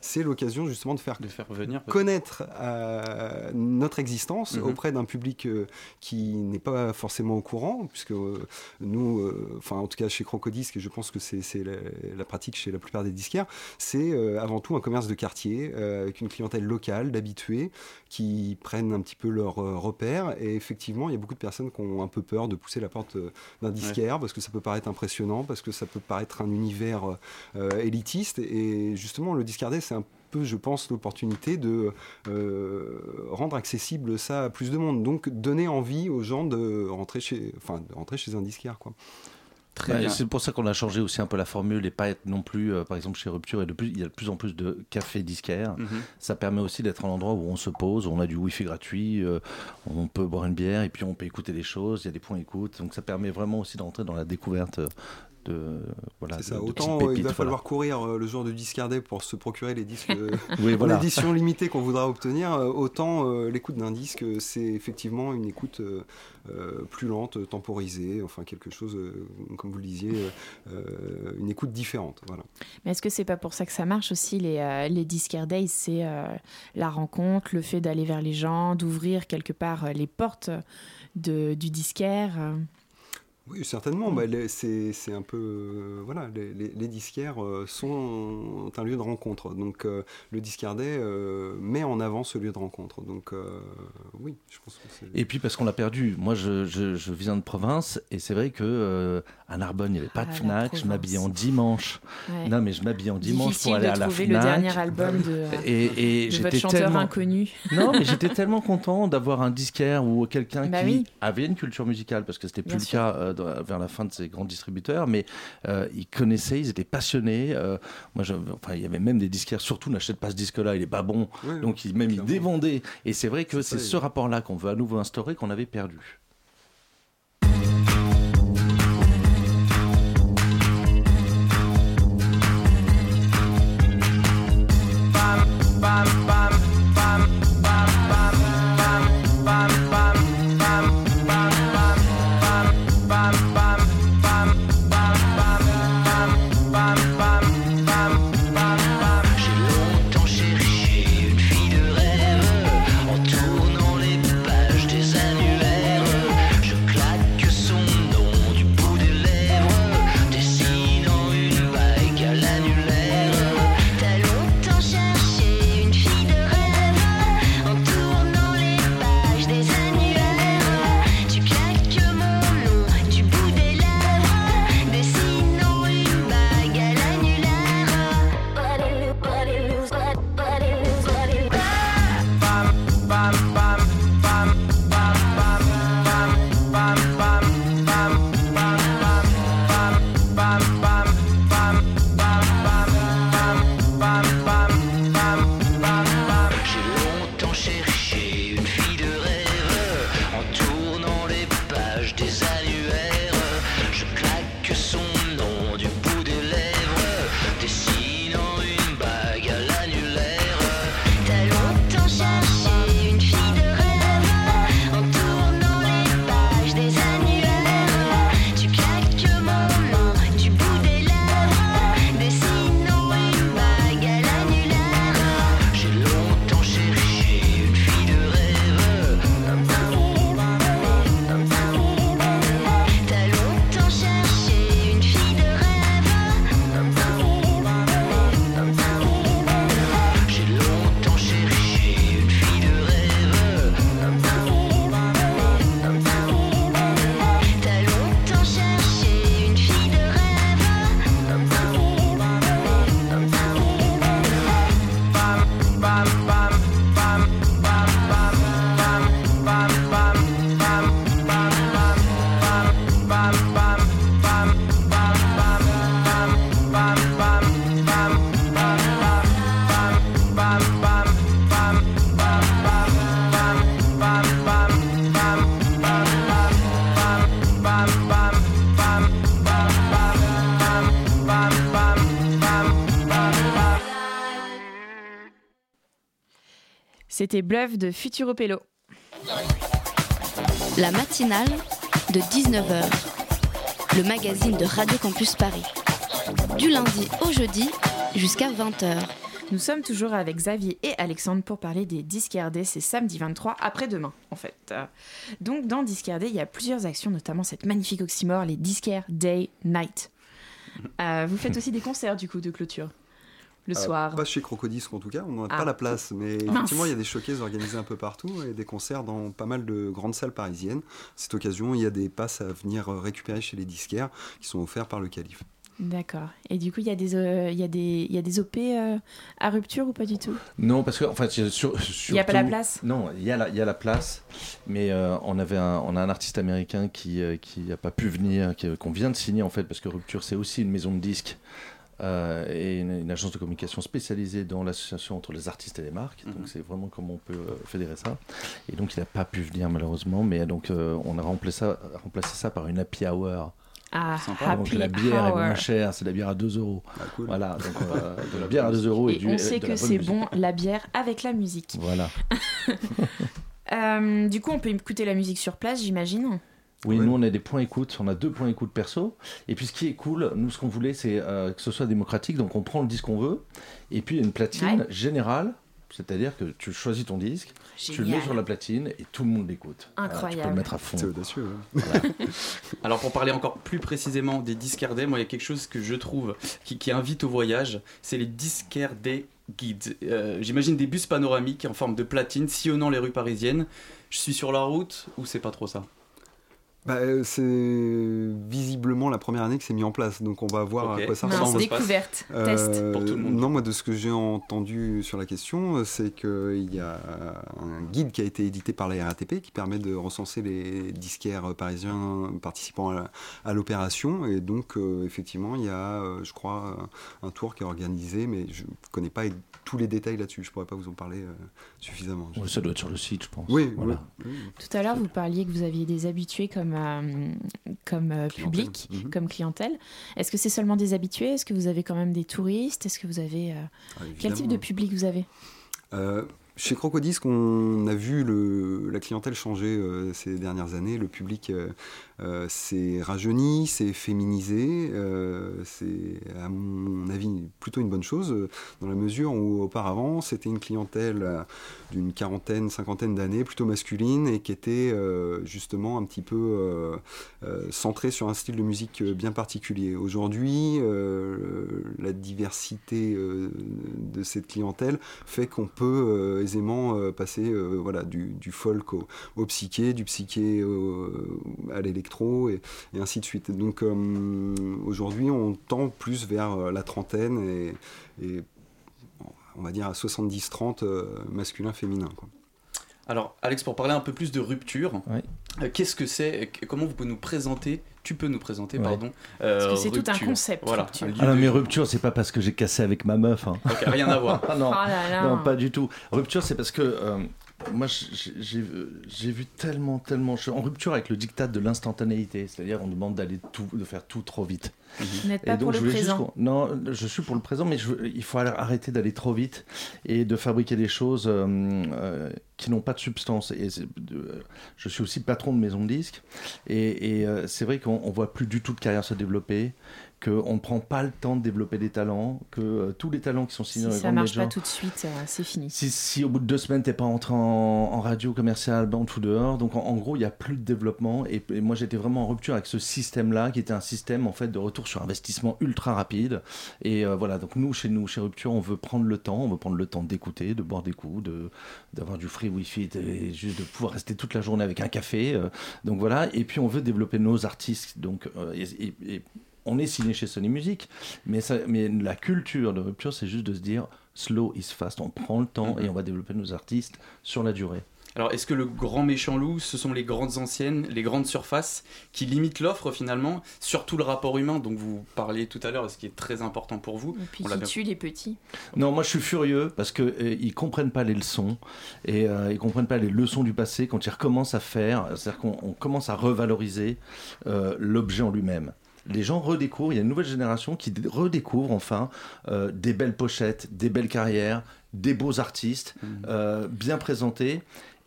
c'est l'occasion justement de faire, De faire venir. connaître euh, notre existence Mhm. auprès d'un public euh, qui n'est pas forcément au courant, puisque euh, nous, enfin en tout cas chez Crocodisque, et je pense que c'est la, la pratique chez la plupart des disquaires, c'est avant tout un commerce de quartier avec une clientèle locale, d'habitués, qui prennent un petit peu leurs euh, repères. Et effectivement, il y a beaucoup de personnes qui ont un peu peur de pousser la porte d'un disquaire parce que ça peut paraître impressionnant, parce que ça peut paraître un univers élitiste. Et justement, le discardet, c'est un peu, je pense, l'opportunité de euh, rendre accessible ça à plus de monde. Donc, donner envie aux gens de rentrer chez, enfin, de rentrer chez un disquaire, quoi. Bien. C'est pour ça qu'on a changé aussi un peu la formule et pas être non plus, euh, par exemple chez Rupture, et de plus, il y a de plus en plus de cafés disquaires. Mhm. Ça permet aussi d'être un endroit où on se pose, où on a du wifi gratuit, euh, on peut boire une bière et puis on peut écouter des choses, il y a des points écoute. Donc ça permet vraiment aussi d'entrer dans la découverte de voilà. C'est ça, de- autant euh, il va falloir voilà. courir euh, le jour de discardet pour se procurer les disques euh, Oui, en voilà. édition limitée qu'on voudra obtenir, autant euh, l'écoute d'un disque, c'est effectivement une écoute euh, plus lente, temporisée, enfin quelque chose, euh, comme vous le disiez, euh, une écoute différente. Voilà. Mais est-ce que c'est pas pour ça que ça marche aussi les, euh, les Discard Days C'est euh, la rencontre, le fait d'aller vers les gens, d'ouvrir quelque part euh, les portes de, du disquaire. Oui, certainement. Bah, les- c'est un peu. euh, voilà, les, les- les disquaires euh, sont un lieu de rencontre. Donc, euh, le discardet euh, met en avant ce lieu de rencontre. Donc, euh, oui, je pense que c'est. Et puis parce qu'on l'a perdu. Moi, je, je- je viens de province et c'est vrai que euh, à Narbonne, il n'y avait pas Ah, de la Fnac. Je m'habillais en dimanche. Ouais. Non, mais je m'habillais en dimanche Difficile pour aller de à la trouver Fnac. le dernier album de, et, et de j'étais votre chanteur tellement... inconnu. Non, mais j'étais tellement content d'avoir un disquaire ou quelqu'un Bah qui oui. avait une culture musicale, parce que c'était plus Bien le sûr. cas euh, vers la fin de ces grands distributeurs, mais euh, ils connaissaient, ils étaient passionnés. euh, moi, je- enfin, il y avait même des disquaires, surtout n'achète pas ce disque-là, il est pas bon. Donc, ils, même ils dévendaient. Et c'est vrai que C'est ce rapport-là qu'on veut à nouveau instaurer qu'on avait perdu. C'était Bluff de Futuro Pello. La matinale de 19h, le magazine de Radio Campus Paris. Du lundi au jeudi jusqu'à 20h. Nous sommes toujours avec Xavier et Alexandre pour parler des Discardés. C'est samedi 23, après-demain en fait. Donc dans Discardés, il y a plusieurs actions, notamment cette magnifique oxymore, les Discare Day Night. Euh, vous faites aussi des concerts du coup de clôture le Euh, soir. Pas chez Crocodisque en tout cas, on n'a Ah. pas la place, mais Mince. effectivement il y a des showcases organisés un peu partout et des concerts dans pas mal de grandes salles parisiennes. Cette occasion, il y a des passes à venir euh, récupérer chez les disquaires qui sont offerts par le calife. D'accord. Et du coup, il y, a des, euh, il y, a des- il y a des OP euh, à rupture ou pas du tout? Non, parce que en fait, c'est sur, Il y a pas la place? Non, il y a la, il y a la place, mais euh, on avait un, on a un artiste américain qui euh, qui n'a pas pu venir, qui- qu'on vient de signer en fait, parce que Rupture c'est aussi une maison de disques. Euh, et une, une agence de communication spécialisée dans l'association entre les artistes et les marques. Mhm. Donc c'est vraiment comment on peut euh, fédérer ça. Et donc il n'a pas pu venir malheureusement, mais donc euh, on a remplacé ça, remplacé ça par une happy hour. Ah, donc la bière hour. est moins chère, c'est la bière à 2 euros. Voilà, donc euh, de la bière à 2 euros et, Et du, on sait que c'est bon, la bière avec la musique. Voilà. Euh, du coup, on peut écouter la musique sur place, j'imagine. Oui, nous on a des points écoute, on a deux points écoute perso. Et puis ce qui est cool, nous ce qu'on voulait c'est euh, que ce soit démocratique, donc on prend le disque qu'on veut, et puis il y a une platine Ouais. générale, c'est-à-dire que tu choisis ton disque, tu le mets sur la platine et tout le monde l'écoute. Voilà, tu peux Incroyable. le mettre à fond. C'est audacieux. Alors pour parler encore plus précisément des discardés, moi il y a quelque chose que je trouve qui, qui invite au voyage, c'est les discardés guides. Euh, J'imagine des bus panoramiques en forme de platine sillonnant les rues parisiennes. Je suis sur la route ou c'est pas trop ça? Bah, euh, c'est visiblement la première année que c'est mis en place, donc on va voir à quoi ça Mince, ressemble. découverte, test pour tout le monde. Non, moi de ce que j'ai entendu sur la question, c'est qu'il y a un guide qui a été édité par la RATP qui permet de recenser les disquaires parisiens participant à l'opération, et donc euh, effectivement il y a, euh, je crois, un tour qui est organisé, mais je ne connais pas tous les détails là-dessus, je pourrais pas vous en parler euh, suffisamment. Ouais, ça doit être sur le site, je pense. Oui, Voilà. oui, oui. Tout à l'heure, vous parliez que vous aviez des habitués comme, euh, comme euh, public, Mhm. comme clientèle. Est-ce que c'est seulement des habitués? Est-ce que vous avez quand même des touristes? Est-ce que vous avez... euh, Ah, Quel type de public vous avez? Chez Crocodisque, on a vu le, la clientèle changer euh, ces dernières années. Le public euh, euh, s'est rajeuni, s'est féminisé. euh, c'est, à mon avis, plutôt une bonne chose, dans la mesure où auparavant, c'était une clientèle d'une quarantaine, cinquantaine d'années, plutôt masculine, et qui était euh, justement un petit peu centrée sur un style de musique bien particulier. Aujourd'hui, la diversité de cette clientèle fait qu'on peut aisément passer voilà, du, folk au, psyché, du psyché à l'électro et, et ainsi de suite. Donc euh, aujourd'hui, on tend plus vers euh, la trentaine et, et on va dire à 70-30 euh, masculin-féminin. Alors Alex, pour parler un peu plus de rupture, euh, qu'est-ce que c'est Comment vous pouvez nous présenter Tu peux nous présenter, Ouais. pardon. euh, Parce que c'est tout un concept, Voilà. Rupture. Ah non, mais rupture, c'est pas parce que j'ai cassé avec ma meuf. hein. Rien à voir. Ah non, Oh là là. non, pas du tout. Rupture, c'est parce que euh, moi, j'ai vu tellement, tellement. Je suis en rupture avec le dictat de l'instantanéité, c'est-à-dire on demande d'aller tout, de faire tout trop vite. Vous n'êtes pas donc, pour je le juste présent non, je suis pour le présent, mais je il faut arrêter d'aller trop vite et de fabriquer des choses euh, euh, qui n'ont pas de substance. Et je suis aussi patron de maison de disques, et, et, euh, c'est vrai qu'on on voit plus du tout de carrière se développer, qu'on ne prend pas le temps de développer des talents, que euh, tous les talents qui sont signés Si dans les ça marche pas tout de suite, euh, c'est fini. si, si au bout de deux semaines t'es pas entré en, en radio commerciale, ben tout dehors. Donc en, en gros il y a plus de développement et, et moi j'étais vraiment en rupture avec ce système-là qui était un système en fait de retour sur investissement ultra rapide. Et euh, voilà donc nous chez nous chez Rupture on veut prendre le temps, on veut prendre le temps d'écouter, de boire des coups, de d'avoir du free wifi et juste de pouvoir rester toute la journée avec un café. donc voilà et puis on veut développer nos artistes donc et- et- et on est signé chez Sony Music, mais, ça, mais la culture de rupture, c'est juste de se dire slow is fast. On prend le temps et on va développer nos artistes sur la durée. Alors, est-ce que le grand méchant loup, ce sont les grandes anciennes, les grandes surfaces qui limitent l'offre finalement, surtout le rapport humain dont vous parliez tout à l'heure, et ce qui est très important pour vous? Et puis On qui bien- tue les petits. Non, moi je suis furieux parce que euh, ils comprennent pas les leçons et euh, ils comprennent pas les leçons du passé quand ils recommencent à faire. C'est-à-dire qu'on on commence à revaloriser euh, l'objet en lui-même. Les gens redécouvrent, il y a une nouvelle génération qui dé- redécouvre enfin euh, des belles pochettes, des belles carrières, des beaux artistes euh, bien présentés.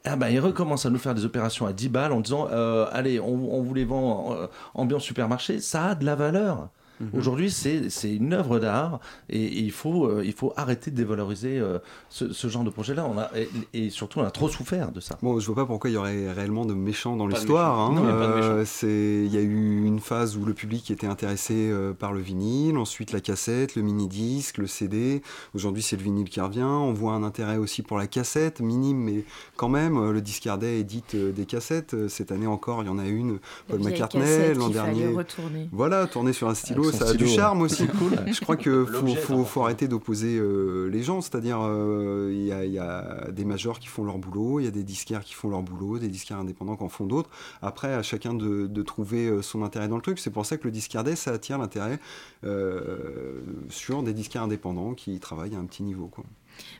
Ah ben, ils recommencent à nous faire des opérations à 10 balles en disant euh, Allez, on, on vous les vend ambiance supermarché, ça a de la valeur. Aujourd'hui, c'est une œuvre d'art et, et il, faut, euh, il faut arrêter de dévaloriser euh, ce, ce genre de projet-là. Et, et surtout, on a trop souffert de ça. Bon, je vois pas pourquoi il y aurait réellement de méchants dans l'histoire. hein. Non, il y a pas de Euh, méchants. c'est- Il y a eu une phase où le public était intéressé euh, par le vinyle, ensuite la cassette, le mini-disque, le CD. Aujourd'hui, c'est le vinyle qui revient. On voit un intérêt aussi pour la cassette, minime, mais quand même, le discardet édite euh, des cassettes. Cette année encore, il y en a une, Paul McCartney, l'an dernier. retourner. Voilà, tourné sur un stylo stylo, ça a du stylo, charme ouais. aussi. Cool. Je crois que faut, arrêter d'opposer euh, les gens. C'est-à-dire, euh, il y, a, il y a des majors qui font leur boulot, il y a des disquaires qui font leur boulot, des disquaires indépendants qui en font d'autres. Après, à chacun de, de trouver euh, son intérêt dans le truc. C'est pour ça que le disquaire day, ça attire l'intérêt euh, sur des disquaires indépendants qui travaillent à un petit niveau. Quoi.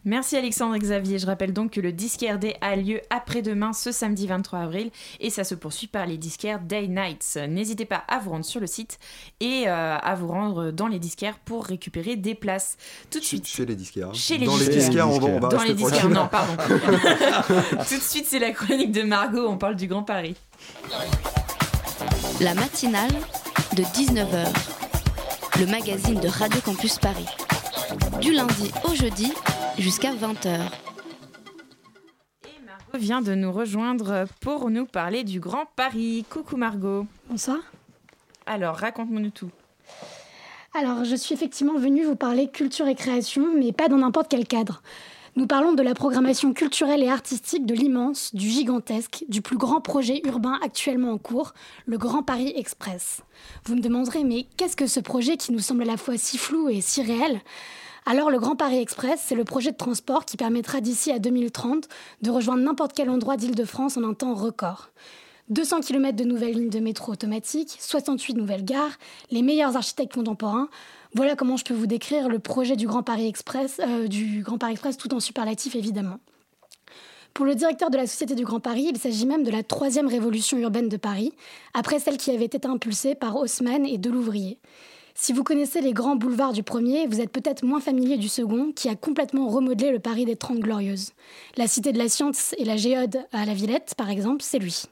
Merci Alexandre Xavier. Je rappelle donc que le Disquaire Day a lieu après-demain, ce samedi 23 avril, et ça se poursuit par les Disquaires Day Nights. N'hésitez pas à vous rendre sur le site et euh, à vous rendre dans les disquaires pour récupérer des places. Tout de suite. Chez les disquaires. Chez les dans les disquaires. on va, on va Dans rester les disquaires, non, pardon. Tout de suite, c'est la chronique de Margot. On parle du Grand Paris. La matinale de 19h. Le magazine de Radio Campus Paris. Du lundi au jeudi jusqu'à 20h. Margot vient de nous rejoindre pour nous parler du Grand Paris. Coucou Margot. Bonsoir. Alors, raconte-nous tout. Alors, je suis effectivement venue vous parler culture et création, mais pas dans n'importe quel cadre. Nous parlons de la programmation culturelle et artistique de l'immense, du gigantesque, du plus grand projet urbain actuellement en cours, le Grand Paris Express. Vous me demanderez, mais qu'est-ce que ce projet qui nous semble à la fois si flou et si réel? Alors le Grand Paris Express, c'est le projet de transport qui permettra d'ici à 2030 de rejoindre n'importe quel endroit d'Île-de-France en un temps record. 200 km de nouvelles lignes de métro automatiques, 68 nouvelles gares, les meilleurs architectes contemporains. Voilà comment je peux vous décrire le projet du Grand Paris Express, euh, du Grand Paris Express tout en superlatif évidemment. Pour le directeur de la Société du Grand Paris, il s'agit même de la troisième révolution urbaine de Paris, après celle qui avait été impulsée par Haussmann et Delouvrier. Si vous connaissez les grands boulevards du premier, vous êtes peut-être moins familier du second, qui a complètement remodelé le Paris des Trente Glorieuses. La Cité de la Science et la Géode à la Villette, par exemple, c'est lui.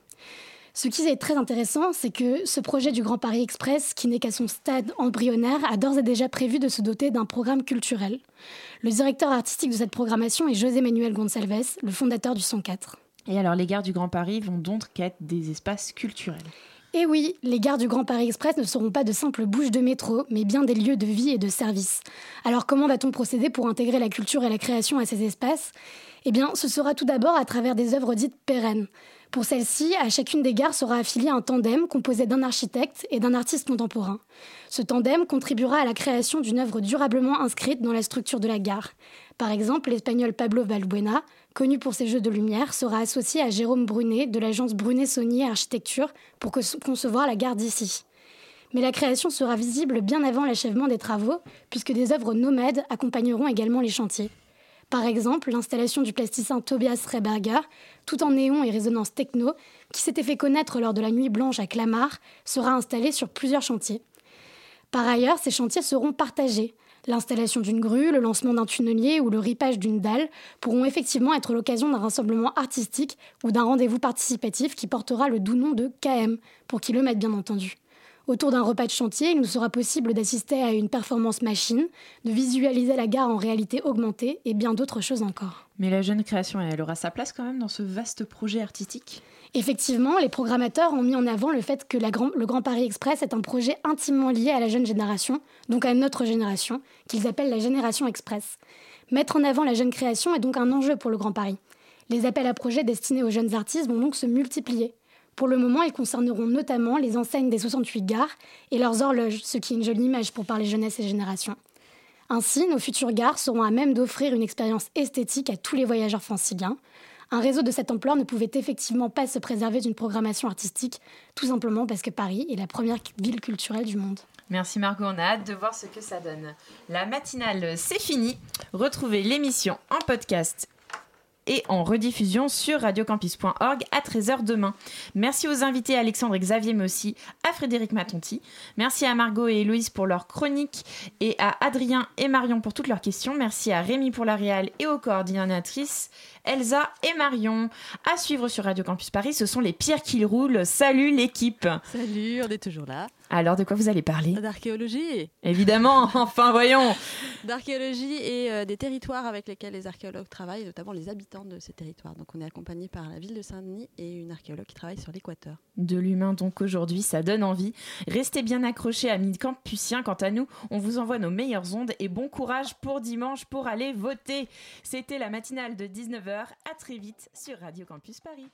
Ce qui est très intéressant, c'est que ce projet du Grand Paris Express, qui n'est qu'à son stade embryonnaire, a d'ores et déjà prévu de se doter d'un programme culturel. Le directeur artistique de cette programmation est José Manuel Gonçalves, le fondateur du 104. Et alors, les gares du Grand Paris vont donc être des espaces culturels. Et oui, les gares du Grand Paris Express ne seront pas de simples bouches de métro, mais bien des lieux de vie et de service. Alors comment va-t-on procéder pour intégrer la culture et la création à ces espaces? Eh bien, ce sera tout d'abord à travers des œuvres dites pérennes. Pour celle-ci, à chacune des gares sera affilié un tandem composé d'un architecte et d'un artiste contemporain. Ce tandem contribuera à la création d'une œuvre durablement inscrite dans la structure de la gare. Par exemple, l'espagnol Pablo Valbuena, connu pour ses jeux de lumière, sera associé à Jérôme Brunet de l'agence Brunet-Saunier Architecture pour co- concevoir la gare d'ici. Mais la création sera visible bien avant l'achèvement des travaux, puisque des œuvres nomades accompagneront également les chantiers. Par exemple, l'installation du plasticien Tobias Reberger, tout en néon et résonance techno, qui s'était fait connaître lors de la Nuit Blanche à Clamart, sera installé sur plusieurs chantiers. Par ailleurs, ces chantiers seront partagés. L'installation d'une grue, le lancement d'un tunnelier ou le ripage d'une dalle pourront effectivement être l'occasion d'un rassemblement artistique ou d'un rendez-vous participatif qui portera le doux nom de KM, pour kilomètres bien entendu. Autour d'un repas de chantier, il nous sera possible d'assister à une performance machine, de visualiser la gare en réalité augmentée et bien d'autres choses encore. Mais la jeune création, elle aura sa place quand même dans ce vaste projet artistique? Effectivement, les programmateurs ont mis en avant le fait que le Grand Paris Express est un projet intimement lié à la jeune génération, donc à notre génération, qu'ils appellent la génération express. Mettre en avant la jeune création est donc un enjeu pour le Grand Paris. Les appels à projets destinés aux jeunes artistes vont donc se multiplier. Pour le moment, ils concerneront notamment les enseignes des 68 gares et leurs horloges, ce qui est une jolie image pour parler jeunesse et génération. Ainsi, nos futures gares seront à même d'offrir une expérience esthétique à tous les voyageurs franciliens. Un réseau de cette ampleur ne pouvait effectivement pas se préserver d'une programmation artistique, tout simplement parce que Paris est la première ville culturelle du monde. Merci Margot, on a hâte de voir ce que ça donne. La matinale, c'est fini. Retrouvez l'émission en podcast et en rediffusion sur radiocampus.org à 13h demain. Merci aux invités Alexandre et Xavier, mais aussi à Frédéric Matonti. Merci à Margot et Héloïse pour leur chronique et à Adrien et Marion pour toutes leurs questions. Merci à Rémi pour la réal et aux coordinatrices Elsa et Marion. À suivre sur Radio Campus Paris, ce sont les pierres qui roulent. Salut l'équipe Salut, on est toujours là. Alors, de quoi vous allez parler D'archéologie. Évidemment, enfin voyons D'archéologie et euh, des territoires avec lesquels les archéologues travaillent, notamment les habitants de ces territoires. Donc on est accompagné par la ville de Saint-Denis et une archéologue qui travaille sur l'équateur. De l'humain donc aujourd'hui, ça donne envie. Restez bien accrochés à Mid Campusien. Quant à nous, on vous envoie nos meilleures ondes et bon courage pour dimanche pour aller voter. C'était la matinale de 19h. À très vite sur Radio Campus Paris.